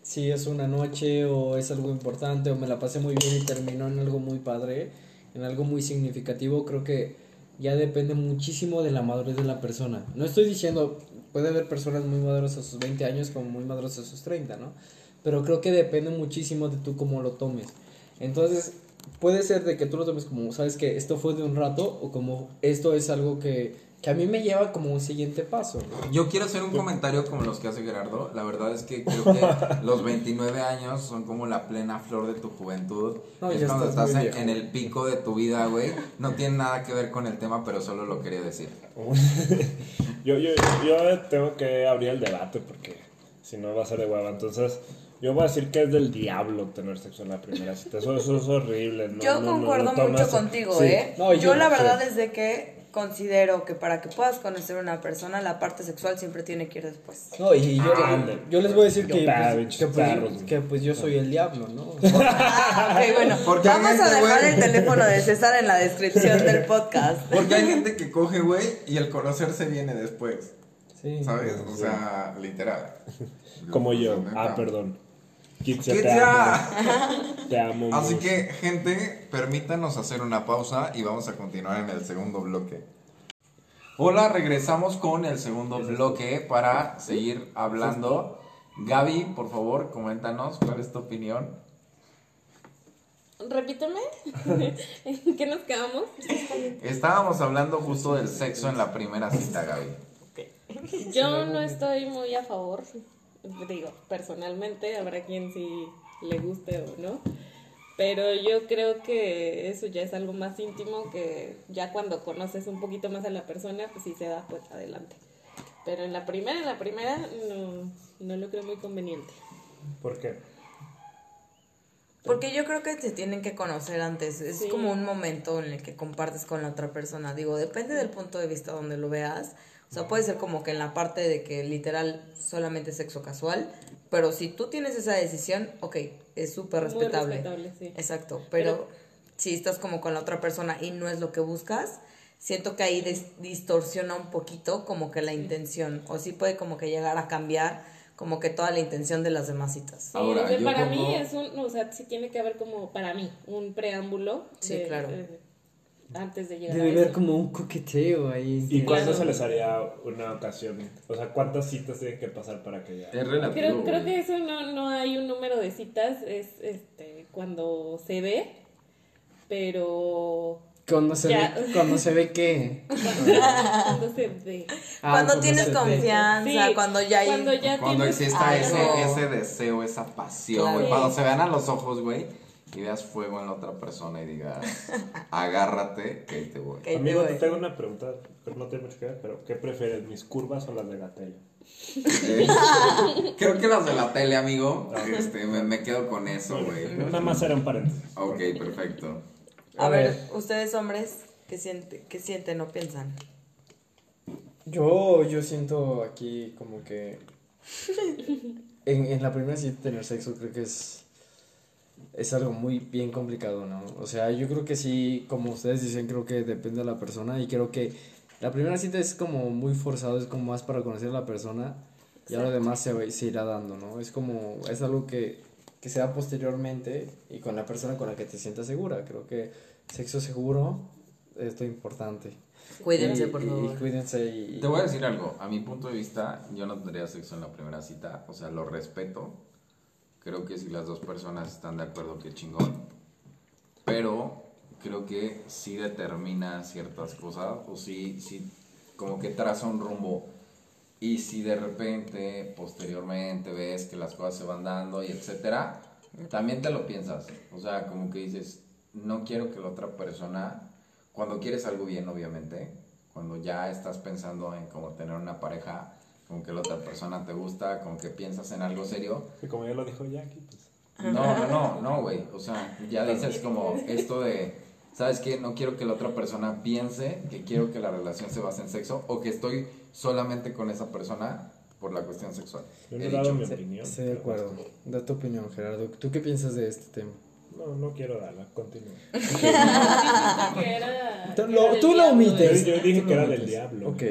si es una noche o es algo importante o me la pasé muy bien y terminó en algo muy padre, en algo muy significativo, creo que ya depende muchísimo de la madurez de la persona. No estoy diciendo, puede haber personas muy maduras a sus 20 años como muy maduras a sus 30, ¿no? Pero creo que depende muchísimo de tú cómo lo tomes. Entonces, puede ser de que tú lo tomes como, sabes que esto fue de un rato o como esto es algo que, que a mí me lleva como un siguiente paso. ¿no? Yo quiero hacer un comentario como los que hace Gerardo. La verdad es que creo que los 29 años son como la plena flor de tu juventud. No, es cuando estás estás en, en el pico de tu vida, güey. No tiene nada que ver con el tema, pero solo lo quería decir. Yo, yo, yo tengo que abrir el debate porque si no va a ser de hueva. Entonces, yo voy a decir que es del diablo tener sexo en la primera cita. Eso, eso es horrible. No, Yo no, no, concuerdo no mucho contigo, Sí. ¿eh? Yo, yo, la verdad sí. es de que considero que para que puedas conocer a una persona, la parte sexual siempre tiene que ir después. No, y yo, yo les voy a decir Yo que, perro, pues, que, pues, que, pues, yo soy el diablo, ¿no? Ah, ok, bueno, Porque hay vamos a dejar güey. el teléfono de César en la descripción del podcast. Porque hay gente que coge, güey, y el conocerse viene después. Sí. ¿Sabes? O sea, literal. Como yo. Ah, perdón. Kitsia, ¿Qué te sea? amo. Te amo. Así mucho. que, gente, permítanos hacer una pausa y vamos a continuar en el segundo bloque. Hola, regresamos con el segundo bloque para seguir hablando. Gaby, por favor, coméntanos cuál es tu opinión. Repíteme. ¿En qué nos quedamos? Estábamos hablando justo del sexo en la primera cita, Gaby. Yo no estoy muy a favor. Digo, personalmente, habrá quien sí le guste o no. Pero yo creo que eso ya es algo más íntimo que ya cuando conoces un poquito más a la persona, pues si se da, pues adelante. Pero en la primera, en la primera, no, no lo creo muy conveniente. ¿Por qué? Porque yo creo que se tienen que conocer antes. Es Sí. como un momento en el que compartes con la otra persona. Digo, depende del punto de vista donde lo veas. O sea, puede ser como que en la parte de que literal solamente sexo casual. Pero si tú tienes esa decisión, ok, es súper Muy respetable. respetable, sí. Exacto. Pero, Pero- si estás como con la otra persona y no es lo que buscas, siento que ahí des- distorsiona un poquito como que la intención. O sí puede como que llegar a cambiar como que toda la intención de las demás citas. Sí, Ahora, yo para como- mí es un, o sea, sí tiene que haber como, para mí, un preámbulo. Sí, de- claro. Antes de llegar Debe a haber eso. como un coqueteo ahí. ¿Y cuándo se les haría una ocasión? O sea, ¿cuántas citas tienen que pasar para que ya? Es relativo. Creo, creo que eso no, no hay un número de citas, es este cuando se ve, pero Cuando se, Ya. ve, cuando se ve que... cuando se ve. Ah, cuando tienes confianza, Sí, cuando ya hay... cuando ya Cuando tienes exista algo. ese, ese deseo, esa pasión, güey. Claro. Cuando se vean a los ojos, güey, y veas fuego en la otra persona y digas, agárrate, que ahí te voy. Te Amigo, voy. te tengo una pregunta, pero no tiene mucho que ver, pero ¿qué prefieres, mis curvas o las de Gatel? Eh, Creo que las de la tele, amigo, este, me, me quedo con eso, güey. Nada más era un paréntesis. Ok, perfecto. A A ver, ver. ustedes hombres, ¿qué, siente, ¿qué sienten o piensan? Yo, yo siento aquí como que... En, en la primera cita tener sexo creo que es... Es algo muy bien complicado, ¿no? O sea, yo creo que sí, como ustedes dicen, creo que depende de la persona y creo que la primera cita es como muy forzado, es como más para conocer a la persona y ahora demás se, va- se irá dando, ¿no? Es como, es algo que, que se da posteriormente y con la persona con la que te sientas segura. Creo que sexo seguro es lo importante. Cuídense, Y- por favor. Y cuídense y... Te voy a decir algo, a mi punto de vista, yo no tendría sexo en la primera cita, o sea, lo respeto. Creo que si las dos personas están de acuerdo, qué chingón. Pero creo que sí determina ciertas cosas, o sí, sí, como que traza un rumbo. Y si de repente, posteriormente, ves que las cosas se van dando y etcétera, también te lo piensas. O sea, como que dices, no quiero que la otra persona, cuando quieres algo bien, obviamente, cuando ya estás pensando en como tener una pareja, como que la otra persona te gusta, como que piensas en algo serio, Que como ya lo dijo Jackie, pues. no, no, no, no, güey. O sea, ya dices como esto de, ¿sabes qué? No quiero que la otra persona piense que quiero que la relación se base en sexo o que estoy solamente con esa persona por la cuestión sexual. Yo no He he dado dicho. mi opinión. estoy de acuerdo. Da tu opinión, Gerardo. ¿Tú qué piensas de este tema? No, no quiero darla, continúa. Que era- Tú que lo- era del tú lo diablo, omites. Yo- yo dije que era del diablo. Ok.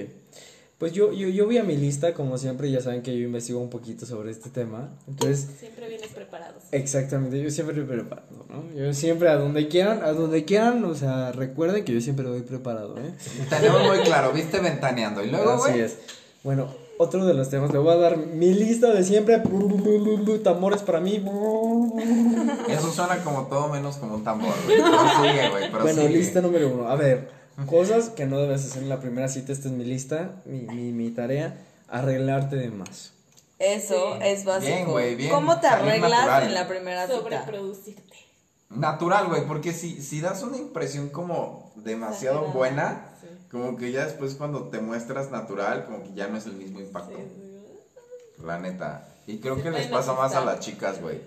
Pues yo, yo, yo vi a mi lista, como siempre, ya saben que yo investigo un poquito sobre este tema. Entonces, Siempre vienes preparados. exactamente, yo siempre voy preparado, ¿no? Yo siempre, a donde quieran, a donde quieran, o sea, recuerden que yo siempre voy preparado, ¿eh? Tenemos muy claro, viste ventaneando. Y luego, Así es. Bueno, otro de los temas, le voy a dar mi lista de siempre. Tambores para mí. eso suena como todo menos como un tambor, güey. Pero sigue, güey, pero Bueno, sigue. lista número uno. A ver, cosas que no debes hacer en la primera cita. Esta es mi lista, mi, mi, mi tarea. Arreglarte de más. Eso Sí. es básico. Bien, güey, bien. ¿Cómo te arreglas natural. en la primera cita? Sobreproducirte. Natural, güey, porque si, si das una impresión como demasiado Exagerada. buena, Sí. como que ya después cuando te muestras natural, como que ya no es el mismo impacto. Sí. La neta. Y creo que les pasa más a las chicas, güey.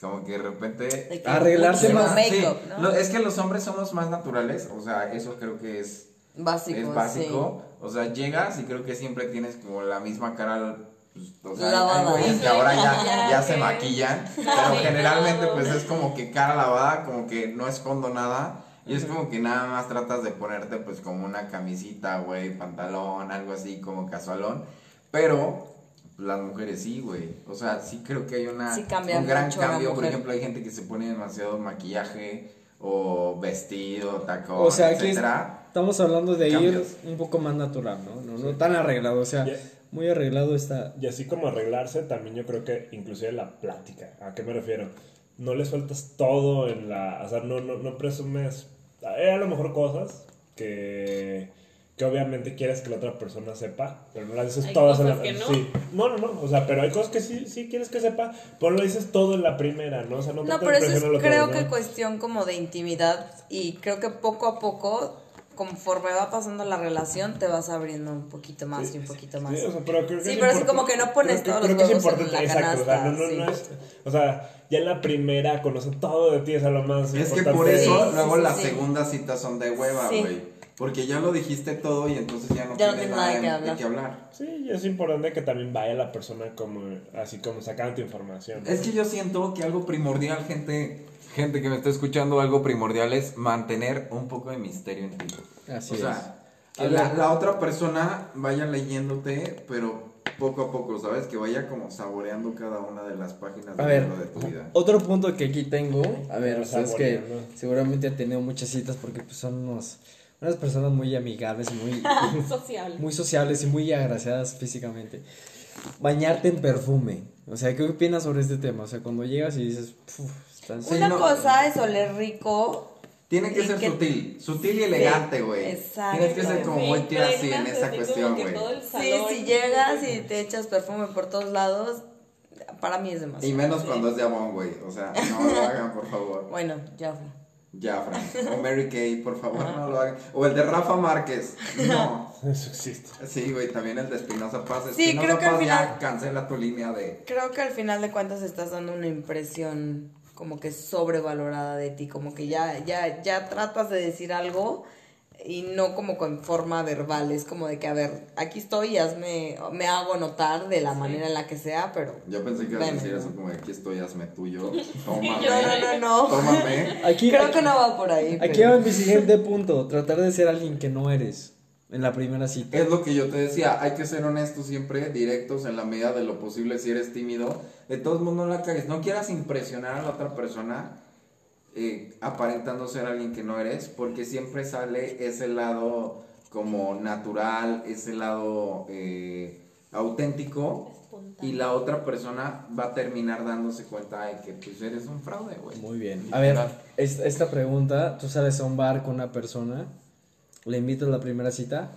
Como que de repente... De que Arreglarse más. make-up, Sí, ¿no? lo- es que los hombres somos más naturales, o sea, eso creo que es, Básico, es básico. O sea, llegas y creo que siempre tienes como la misma cara, pues, o sea, Lavada. hay que ahora ya, ya se maquillan, pero generalmente pues es como que cara lavada, como que no escondo nada. Y es como que nada más tratas de ponerte pues como una camisita, güey, pantalón, algo así como casualón. Pero las mujeres sí, güey. O sea, sí creo que hay una, Sí cambia un gran cambio. Por ejemplo, hay gente que se pone demasiado maquillaje o vestido, tacón, O sea, etcétera. estamos hablando de Cambios. ir un poco más natural, ¿no? No, no tan arreglado, o sea, muy arreglado está. Y así como arreglarse, también yo creo que inclusive la plática. ¿A qué me refiero? No le sueltas todo en la... O sea, no, no, no presumes... Hay a lo mejor cosas que, que obviamente quieres que la otra persona sepa, pero no las dices Hay todas en la... que no. Sí. No, no, no. O sea, pero hay cosas que sí, sí quieres que sepa, pero no lo dices todo en la primera, ¿no? O sea, no, No, te pero eso es creo todo, que ¿no? cuestión como de intimidad y creo que poco a poco, conforme va pasando la relación, te vas abriendo un poquito más y un poquito más. Sí, o sea, pero creo que Sí, es pero así como que no pones creo todos los que es huevos en la exacto, o sea, canasta, no, no, no sí. es, o sea, ya en la primera conoce todo de ti, es lo más Es que importante. por eso Sí, luego sí, las sí. segundas citas son de hueva, Sí. güey. Porque ya lo dijiste todo y entonces ya no Ya no tienes nada nada que de- hablar. de qué hablar. Sí, y es importante que también vaya la persona como, así como sacando información. ¿no? Es que yo siento que algo primordial, gente, gente que me está escuchando, algo primordial es mantener un poco de misterio en ti. Así o sea, es. que A la, otra persona vaya leyéndote, pero poco a poco, ¿sabes? Que vaya como saboreando cada una de las páginas A del ver, de tu vida. otro punto que aquí tengo, a ver, Pero ustedes que saboreando. seguramente han tenido muchas citas porque pues son unos, unas personas muy amigables, muy, Sociable. muy sociables y muy agraciadas físicamente. Bañarte en perfume. O sea, ¿qué opinas sobre este tema? O sea, cuando llegas y dices, "Puf, estás- Sí, Una no. cosa es oler rico. Tiene que ser que- sutil, sutil y elegante, güey. exacto. Tienes que ser como Sí, muy classy en esa así cuestión, güey. Sí, si llegas y te echas perfume por todos lados, para mí es demasiado. Y menos cuando es de Avon, güey. O sea, no lo hagan, por favor. Bueno, ya. Ya, Fran. O Mary Kay, por favor, no lo hagan. O el de Rafa Márquez. No. Eso existe. Sí, güey, también el de Espinosa Paz. Sí, Espinosa creo que al Paz ya final- cancela tu línea de... Creo que al final de cuentas estás dando una impresión como que sobrevalorada de ti, como que ya, ya, ya tratas de decir algo y no como con forma verbal, es como de que, a ver, aquí estoy y hazme, me hago notar de la manera en la que sea, pero... Yo pensé que ibas a decir así como, aquí estoy, hazme tuyo. Tómame. No, no, no, no. Tómame. Aquí, Creo aquí- que no va por ahí. aquí pero- va mi siguiente punto, tratar de ser alguien que no eres en la primera cita. Es lo que yo te decía, hay que ser honestos siempre, directos en la medida de lo posible si eres tímido. De todos modos no la cagues, no quieras impresionar a la otra persona eh, aparentando ser alguien que no eres, porque siempre sale ese lado como natural, ese lado eh, auténtico y la otra persona va a terminar dándose cuenta de que pues eres un fraude, güey. Muy bien. A ver, esta, pregunta, tú sales a un bar con una persona, le invitas a la primera cita,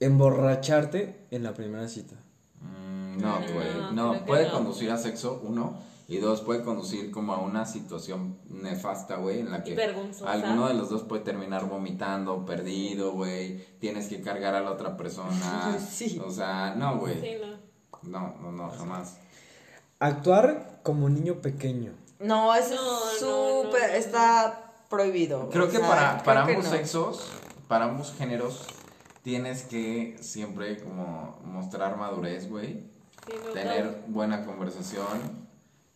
emborracharte en la primera cita. Mm, no, No, güey. No, que puede no. conducir a sexo, uno. Y dos, puede conducir como a una situación nefasta, güey, en la que vergonzosa. alguno de los dos puede terminar vomitando, perdido, güey. Tienes que cargar a la otra persona. Sí. O sea, no, güey. Sí, no. No, no, no, jamás. Actuar como niño pequeño. No, eso No, es no, súper, no, no. está prohibido. Creo o que sea, para, creo para que ambos no. sexos, para ambos géneros, tienes que siempre como mostrar madurez, güey. Sí, no, Tener buena conversación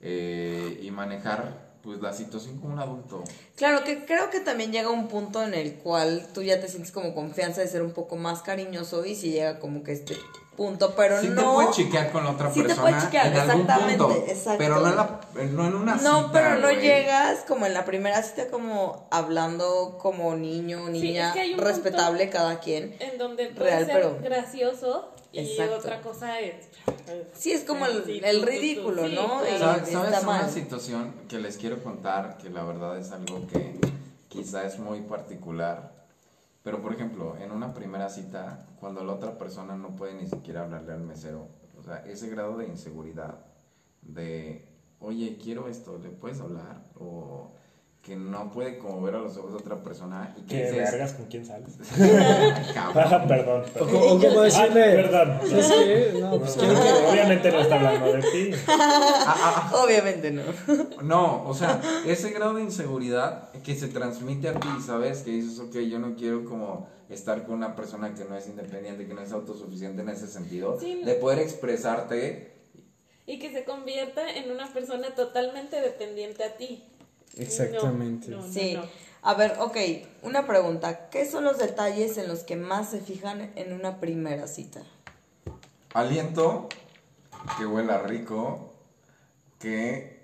eh, y manejar pues la situación como un adulto. Claro que creo que también llega un punto en el cual tú ya te sientes como confianza de ser un poco más cariñoso y si llega como que este punto, pero sí te no... puedes chiquear con la otra Sí te persona puedes chiquear, en algún exactamente, punto, exacto. pero no en, la, no en una No, cita, pero no llegas como en la primera cita como hablando como niño, Sí, niña, es que hay un respetable cada quien. En donde puede Real, ser pero- gracioso y Exacto. otra cosa es... Sí, es como el, Sí, el ridículo, sí, ¿no? claro. Y ¿Sabes, sabes una mal. situación que les quiero contar que la verdad es algo que quizá es muy particular? Pero por ejemplo, en una primera cita, cuando la otra persona no puede ni siquiera hablarle al mesero, o sea, ese grado de inseguridad, de, oye, quiero esto, ¿le puedes hablar? O que no puede como ver a los ojos de otra persona y que ¿Qué dices, vergas con quién sales? Ah, perdón, O, perdón. co- o como decirle. Ah, perdón. No, pues quiero que. Obviamente no está hablando de ti. Obviamente no. No, o sea, ese grado de inseguridad que se transmite a ti, ¿sabes? Que dices, ok, yo no quiero como estar con una persona que no es independiente, que no es autosuficiente en ese sentido, Sí, de poder expresarte. Y que se convierta en una persona totalmente dependiente a ti. Exactamente. No, no, Sí. no. A ver, ok, una pregunta. ¿Qué son los detalles en los que más se fijan en una primera cita? Aliento, que huela rico, que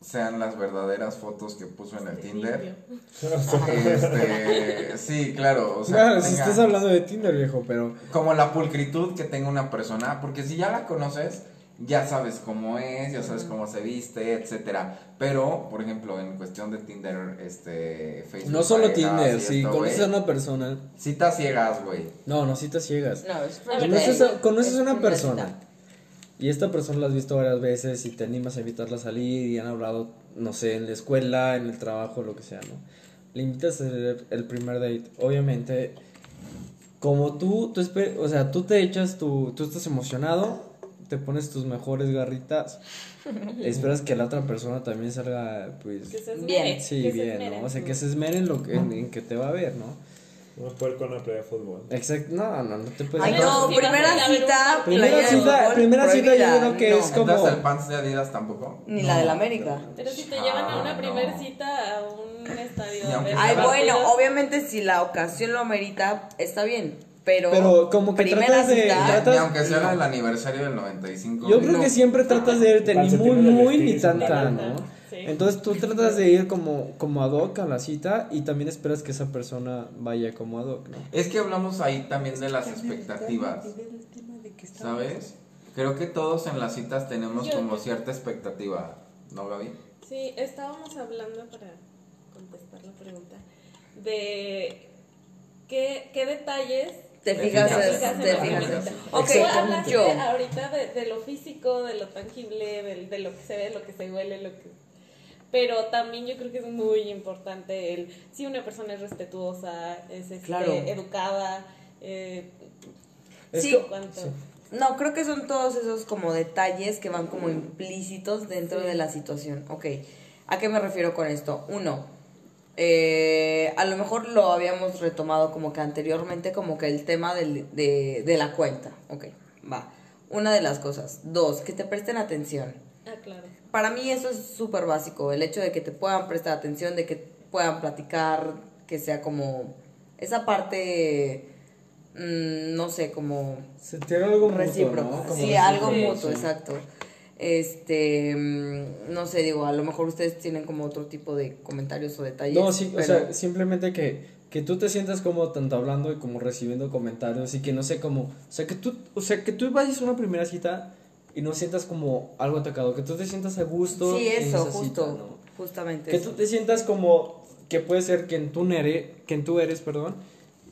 sean las verdaderas fotos que puso en el Tinder. Este, sí, claro, o sea, Claro, si estás hablando de Tinder, viejo, pero. como la pulcritud que tenga una persona, porque si ya la conoces, ya sabes cómo es, ya sabes cómo se viste, etcétera. Pero, por ejemplo, en cuestión de Tinder, este, Facebook. No solo Tinder, si esto, conoces a güey, una persona. Citas ciegas, güey. No, no citas ciegas. No, es A Conoces a, conoces es a una persona. Y esta persona la has visto varias veces y te animas a invitarla a salir y han hablado, no sé, en la escuela, en el trabajo, lo que sea, ¿no? Le invitas a hacer el primer date. Obviamente, como tú, tú o sea, tú te echas tu, tú estás emocionado, te pones tus mejores garritas, esperas que la otra persona también salga, pues, Que se esmere. Bien. sí, que bien. ¿no? O sea, que se esmere en lo que, en, en que te va a ver, ¿no? Vamos a poder con una playa de fútbol. Exacto, no, no, no te puedes... Ay, no, a primera cita, Primera cita- fútbol, primera cita yo creo que no. es como- Entonces, el pants de Adidas tampoco. Ni la del América. Pero si te llevan a una Ah, primer no. cita a un estadio. Ay, bueno, obviamente si la ocasión lo amerita, está bien. Pero, Pero como que primera tratas de- cita, tratas- Ni aunque sea el aniversario del 95. Yo creo no. que siempre tratas de irte ni muy, muy, ni tan, tan, ¿no? Sí. Entonces tú tratas de ir como, como ad hoc a la cita y también esperas que esa persona vaya como ad hoc, ¿no? Es que hablamos ahí también de las expectativas. ¿Sabes? Creo que todos en las citas tenemos como cierta expectativa. ¿No, Gaby? Sí, estábamos hablando para contestar la pregunta de qué, qué detalles te fijas, te fijas. Ok, hablaste yo. ahorita de, de lo físico, de lo tangible, de, lo que se ve, lo que se huele, lo que... Pero también yo creo que es muy importante el si una persona es respetuosa, es este, Claro. educada, eh, Sí. co- cuánto... sí. No, creo que son todos esos como detalles que van como implícitos dentro Sí. de la situación. Ok, ¿a qué me refiero con esto? Uno, eh, a lo mejor lo habíamos retomado como que anteriormente, como que el tema del- de, de la cuenta. Ok, va. Una de las cosas. Dos, que te presten atención. Ah, claro. Para mí eso es súper básico, el hecho de que te puedan prestar atención, de que puedan platicar, que sea como esa parte, mm, no sé, como Sentir algo mutuo, recíproco. ¿no? Como Sí, recíproco, algo sí. mutuo, exacto. Este, mm, no sé, digo, a lo mejor ustedes tienen como otro tipo de comentarios o detalles. No, sí, o sea, simplemente que, que tú te sientas como tanto hablando y como recibiendo comentarios y que no sé cómo, o sea, que tú, o sea, que tú vayas a una primera cita y no sientas como algo atacado, que tú te sientas a gusto. sí, en eso, esa justo, cita, ¿no? justamente Que eso. tú te sientas como que puede ser quien tú, nere, quien tú eres, perdón,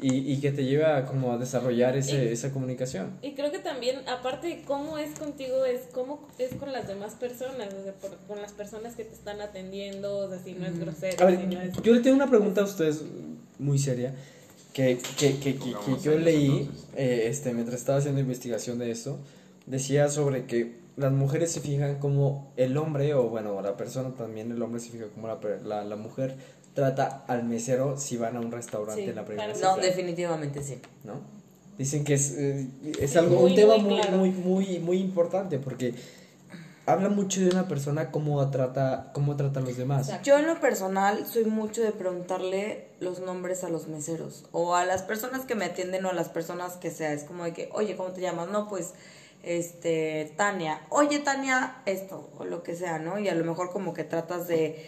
y, y que te lleve a como a desarrollar ese, esa comunicación. Y creo que también, aparte de cómo es contigo, es cómo es con las demás personas, o sea, por- con las personas que te están atendiendo, o sea, si no es grosero, A ver, si no es... yo le tengo una pregunta a ustedes muy seria que, que, que, que- yo leí eh, este, mientras estaba haciendo investigación de esto. Decía sobre que las mujeres se fijan como el hombre, o bueno, la persona también, el hombre se fija como la, la, la mujer trata al mesero si van a un restaurante Sí, en la primera cita, No, definitivamente sí. ¿no? Dicen que es, eh, es algo, muy, un tema muy muy, claro. muy, muy, muy importante porque habla mucho de una persona cómo trata, cómo trata a los demás. Exacto. Yo en lo personal soy mucho de preguntarle los nombres a los meseros o a las personas que me atienden o a las personas que sea. Es como de que, oye, ¿cómo te llamas? No, pues, este, Tania. Oye, Tania, esto o lo que sea, ¿no? Y a lo mejor como que tratas de,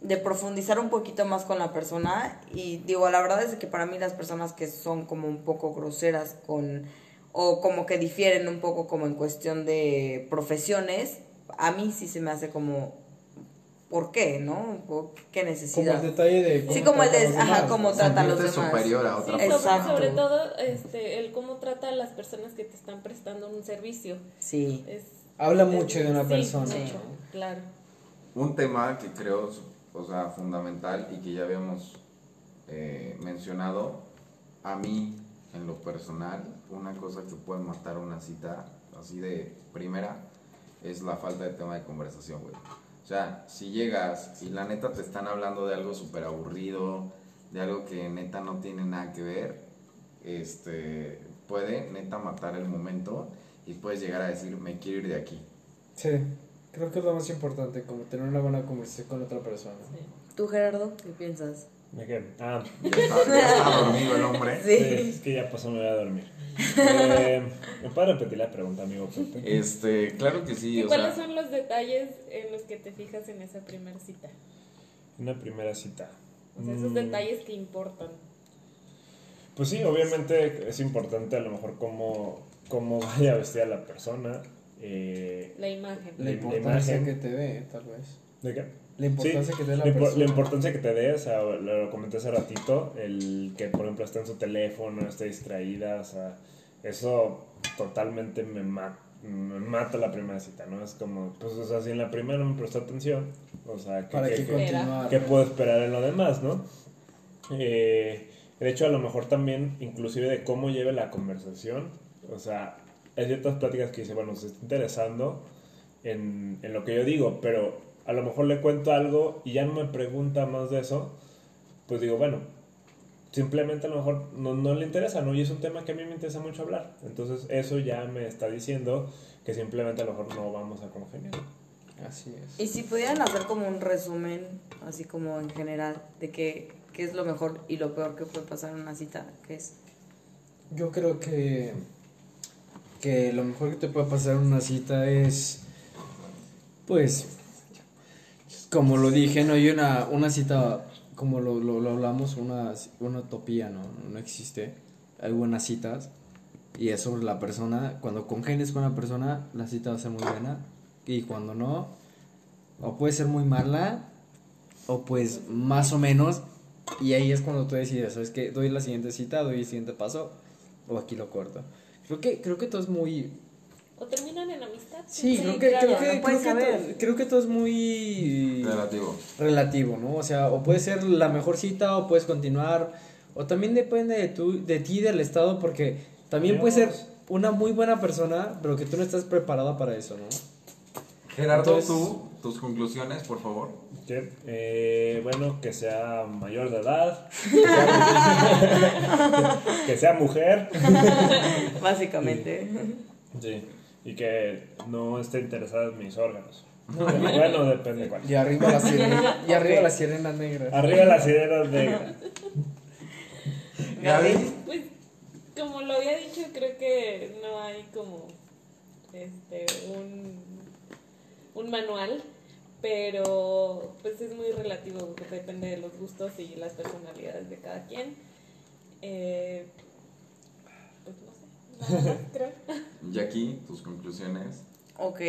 de profundizar un poquito más con la persona. Y digo, la verdad es que para mí las personas que son como un poco groseras con o como que difieren un poco como en cuestión de profesiones, a mí sí se me hace como ¿por qué, no? ¿Por ¿Qué Como necesidad? el detalle de Sí, como el trata a de, los ajá, demás, cómo trata a los demás. superior a Sí, otra sobre- Exacto. sobre todo este, el cómo trata a las personas que te están prestando un servicio. Sí. Es, Habla es- mucho de una sí, persona. mucho, claro. Un tema que creo, o sea, fundamental y que ya habíamos eh, mencionado, a mí, en lo personal, una cosa que puede matar una cita así de primera es la falta de tema de conversación, güey. O sea, si llegas y la neta te están hablando de algo súper aburrido, de algo que neta no tiene nada que ver, este, puede neta matar el momento y puedes llegar a decir, me quiero ir de aquí. Sí, creo que es lo más importante, como tener una buena conversación con otra persona. ¿Tú, Gerardo, qué piensas? ¿De qué? Ah, Ya está, ya está dormido el hombre. sí, es que ya pasó, me voy a dormir. Eh, ¿Me puedes repetir la pregunta, amigo Pepe? Este, claro que sí, ¿Y o cuáles sea, son los detalles en los que te fijas en esa primera cita? Una primera cita. O sea, esos Mm, detalles que importan. Pues sí, obviamente es importante a lo mejor cómo, cómo vaya vestida la persona. Eh, La imagen. La La importancia imagen. que te dé, tal vez. ¿De qué? La importancia Sí, que te dé la la, persona. la importancia que te dé, o sea, lo, lo comenté hace ratito, el que por ejemplo esté en su teléfono, esté distraída, o sea, eso totalmente me, ma- me mata la primera cita, ¿no? Es como, pues, o sea, si en la primera no me prestó atención, o sea. ¿Qué puedo esperar en lo demás, no? Eh, de hecho, a lo mejor también, inclusive de cómo lleve la conversación, o sea, hay ciertas pláticas que dice, bueno, se está interesando en, en lo que yo digo, pero a lo mejor le cuento algo y ya no me pregunta más de eso, pues digo, bueno, simplemente a lo mejor no, no le interesa, ¿no? Y es un tema que a mí me interesa mucho hablar. Entonces, eso ya me está diciendo que simplemente a lo mejor no vamos a congeniar. Así es. Y si pudieran hacer como un resumen, así como en general, de qué, qué es lo mejor y lo peor que puede pasar en una cita, ¿qué es? Yo creo que, que lo mejor que te puede pasar una cita es, pues, como lo dije, no hay una, una cita, como lo, lo, lo hablamos, una, una utopía, ¿no? No existe. Hay buenas citas y es sobre la persona. Cuando congenies con la persona, la cita va a ser muy buena. Y cuando no, o puede ser muy mala, o pues más o menos. Y ahí es cuando tú decides, ¿sabes qué? Doy la siguiente cita, doy el siguiente paso, o aquí lo corto. Creo que, creo que todo es muy... ¿O terminan en amistad? Sí, Sí, creo, que, claro, creo, que, no creo, que todo, creo que todo es muy relativo. relativo, ¿no? O sea, o puede ser la mejor cita o puedes continuar, o también depende de, tu, de ti, del estado, porque también puede ser una muy buena persona, pero que tú no estás preparada para eso, ¿no? Gerardo, Entonces- tú, tus conclusiones, por favor. Eh, bueno, que sea mayor de edad, que sea mujer, Básicamente. sí, y que no esté interesada en mis órganos. Bueno, depende cuál. Y arriba la sirena, y arriba Ok. la sirena negra. Arriba las sirenas negras. Gaby. Pues, como lo había dicho, creo que no hay como este un, un manual, pero pues es muy relativo, depende de los gustos y las personalidades de cada quien. Eh, pues no sé, nada más creo. Jackie, tus conclusiones. Ok,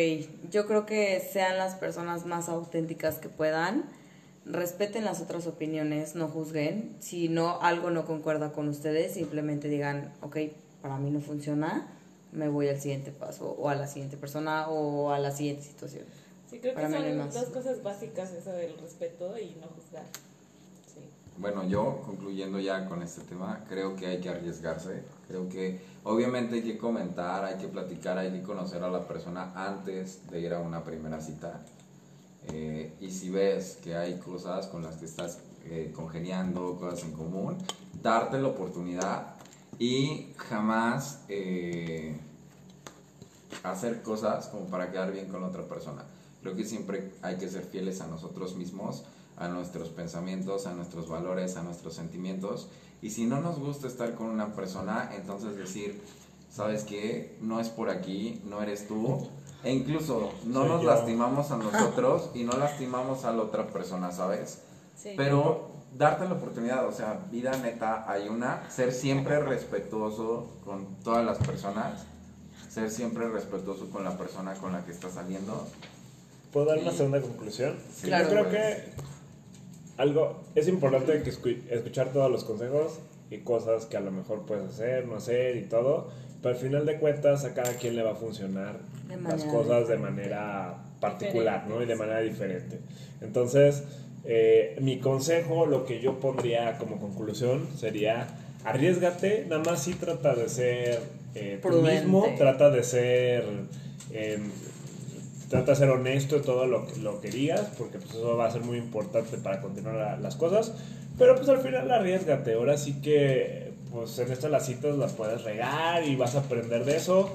yo creo que sean las personas más auténticas que puedan. respeten las otras opiniones, no juzguen. Si no algo no concuerda con ustedes, simplemente digan, ok, para mí no funciona, me voy al siguiente paso, o a la siguiente persona, o a la siguiente situación. Sí, creo Para que son más. dos cosas básicas, eso del respeto y no juzgar. Sí. Bueno, yo concluyendo ya con este tema, creo que hay que arriesgarse. Creo que obviamente hay que comentar, hay que platicar, hay que conocer a la persona antes de ir a una primera cita. Eh, y si ves que hay cosas con las que estás eh, congeniando, cosas en común, darte la oportunidad y jamás eh, hacer cosas como para quedar bien con la otra persona. Creo que siempre hay que ser fieles a nosotros mismos, a nuestros pensamientos, a nuestros valores, a nuestros sentimientos. Y si no nos gusta estar con una persona, entonces decir, ¿sabes qué? No es por aquí, no eres tú. E incluso no Soy nos yo. lastimamos a nosotros y no lastimamos a la otra persona, ¿sabes? Sí. Pero darte la oportunidad, o sea, vida neta hay una, ser siempre respetuoso con todas las personas, ser siempre respetuoso con la persona con la que estás saliendo. ¿Puedo dar una segunda conclusión? Sí, Claro. Yo creo que algo es importante que escu- escuchar todos los consejos y cosas que a lo mejor puedes hacer, no hacer y todo, pero al final de cuentas a cada quien le va a funcionar las cosas de manera particular, ¿no? Y de manera diferente. Entonces, eh, mi consejo, lo que yo pondría como conclusión sería arriesgate, nada más si trata de ser eh, tú mismo, trata de ser em, trata de ser honesto todo lo, que- lo que digas, porque pues eso va a ser muy importante para continuar la- las cosas. Pero pues al final arriesgate. Ahora sí que pues en estas las citas las puedes regar y vas a aprender de eso.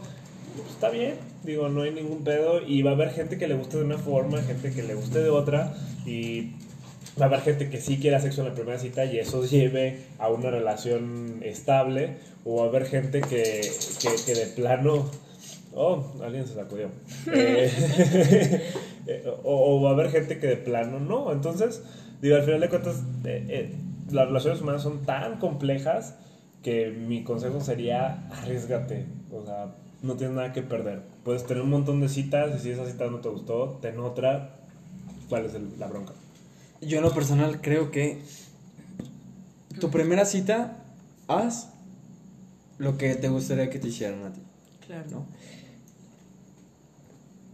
Pues, está bien, digo, no hay ningún pedo. Y va a haber gente que le guste de una forma, gente que le guste de otra. Y va a haber gente que sí quiera sexo en la primera cita y eso lleve a una relación estable. O va a haber gente que, que, que de plano Oh, alguien se sacudió. Eh, eh, o, o va a haber gente que de plano no. Entonces, digo, al final de cuentas, eh, eh, las relaciones humanas son tan complejas que mi consejo sería arriesgate. O sea, no tienes nada que perder. Puedes tener un montón de citas y si esa cita no te gustó, ten otra. ¿Cuál es el- la bronca? Yo en lo personal creo que tu primera cita, haz lo que te gustaría que te hicieran a ti, Claro. ¿no?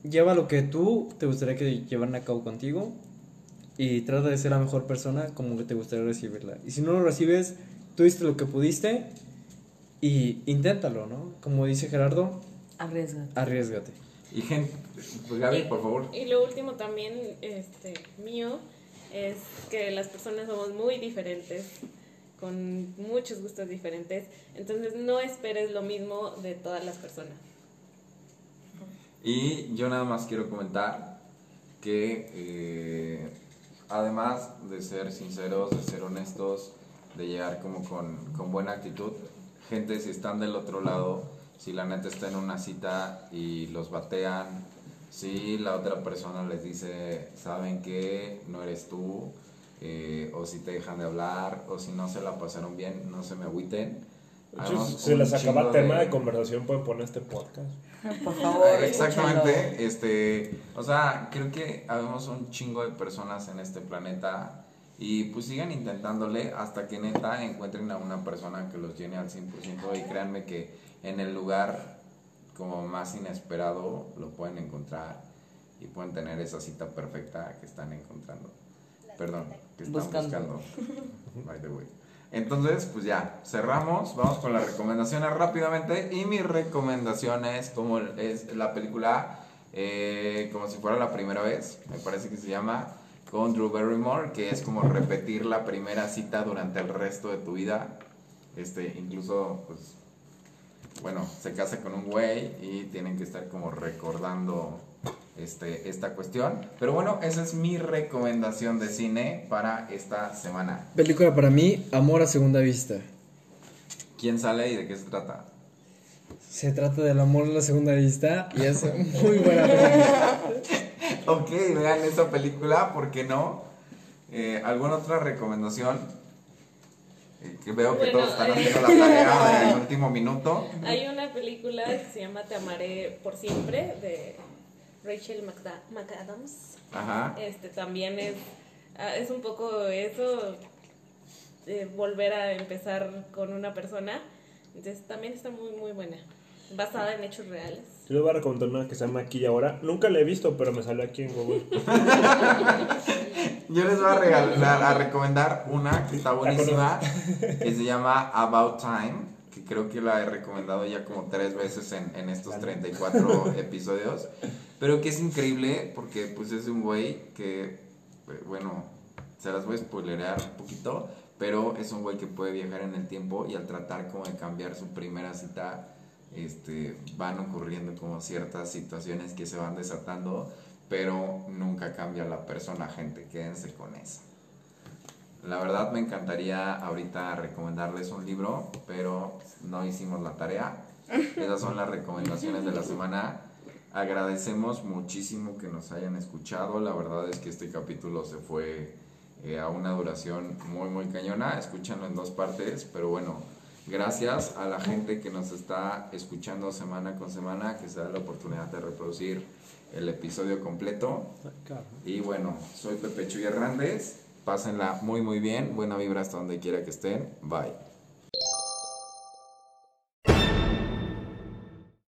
Lleva lo que tú te gustaría que llevaran a cabo contigo y trata de ser la mejor persona como que te gustaría recibirla. Y si no lo recibes, tú diste lo que pudiste y inténtalo, ¿no? Como dice Gerardo, Arriesga. arriesgate. Y gente, pues Gaby, por favor. Y lo último también, este, mío, es que las personas somos muy diferentes, con muchos gustos diferentes, entonces no esperes lo mismo de todas las personas. Y yo nada más quiero comentar que eh, además de ser sinceros, de ser honestos, de llegar como con, con buena actitud, gente si están del otro lado, si la neta está en una cita y los batean, si la otra persona les dice, saben que no eres tú, eh, o si te dejan de hablar, o si no se la pasaron bien, no se me agüiten. De hecho, Hagamos si les acaba tema de conversación, pueden poner este podcast. Por favor, Exactamente, este, o sea, creo que habemos un chingo de personas en este planeta y pues sigan intentándole hasta que neta encuentren a una persona que los llene al 100% y créanme que en el lugar como más inesperado lo pueden encontrar y pueden tener esa cita perfecta que están encontrando. Perdón, que están Buscando. buscando. By the way. Entonces, pues ya, cerramos, vamos con las recomendaciones rápidamente. Y mi recomendación es como es la película eh, como si fuera la primera vez, me parece que se llama, con Drew Barrymore, que es como repetir la primera cita durante el resto de tu vida. Este, incluso, pues, bueno, se casa con un güey y tienen que estar como recordando este, esta cuestión. Pero bueno, esa es mi recomendación de cine para esta semana. Película para mí, Amor a Segunda Vista. ¿Quién sale y de qué se trata? Se trata del amor a la segunda vista y es muy buena película. Ok, vean esa película, ¿por qué no? Eh, ¿Alguna otra recomendación? Eh, que veo que Bueno, todos están eh. haciendo la tarea en el último minuto. Hay una película que se llama Te amaré por siempre, de Rachel McDa- McAdams. Ajá. Este también es ah, es un poco eso, eh, volver a empezar con una persona. Entonces también está muy, muy buena. Basada en hechos reales. Yo les voy a recomendar una que se llama Aquí y Ahora. Nunca la he visto, pero me salió aquí en Google. Yo les voy a, regalar, a recomendar una que está buenísima, que se llama About Time, que creo que la he recomendado ya como tres veces en, en estos 34 episodios, pero que es increíble porque pues es un güey que, eh, bueno, se las voy a spoilerear un poquito, pero es un güey que puede viajar en el tiempo y al tratar como de cambiar su primera cita, este, van ocurriendo como ciertas situaciones que se van desatando, pero nunca cambia la persona, gente, quédense con eso. La verdad me encantaría ahorita recomendarles un libro, pero no hicimos la tarea. Esas son las recomendaciones de la semana. Agradecemos muchísimo que nos hayan escuchado. La verdad es que este capítulo se fue eh, a una duración muy, muy cañona. Escúchanlo en dos partes, pero bueno, gracias a la gente que nos está escuchando semana con semana, que se da la oportunidad de reproducir el episodio completo. Y bueno, soy Pepe Chuy Hernández. Pásenla muy, muy bien. Buena vibra hasta donde quiera que estén. Bye.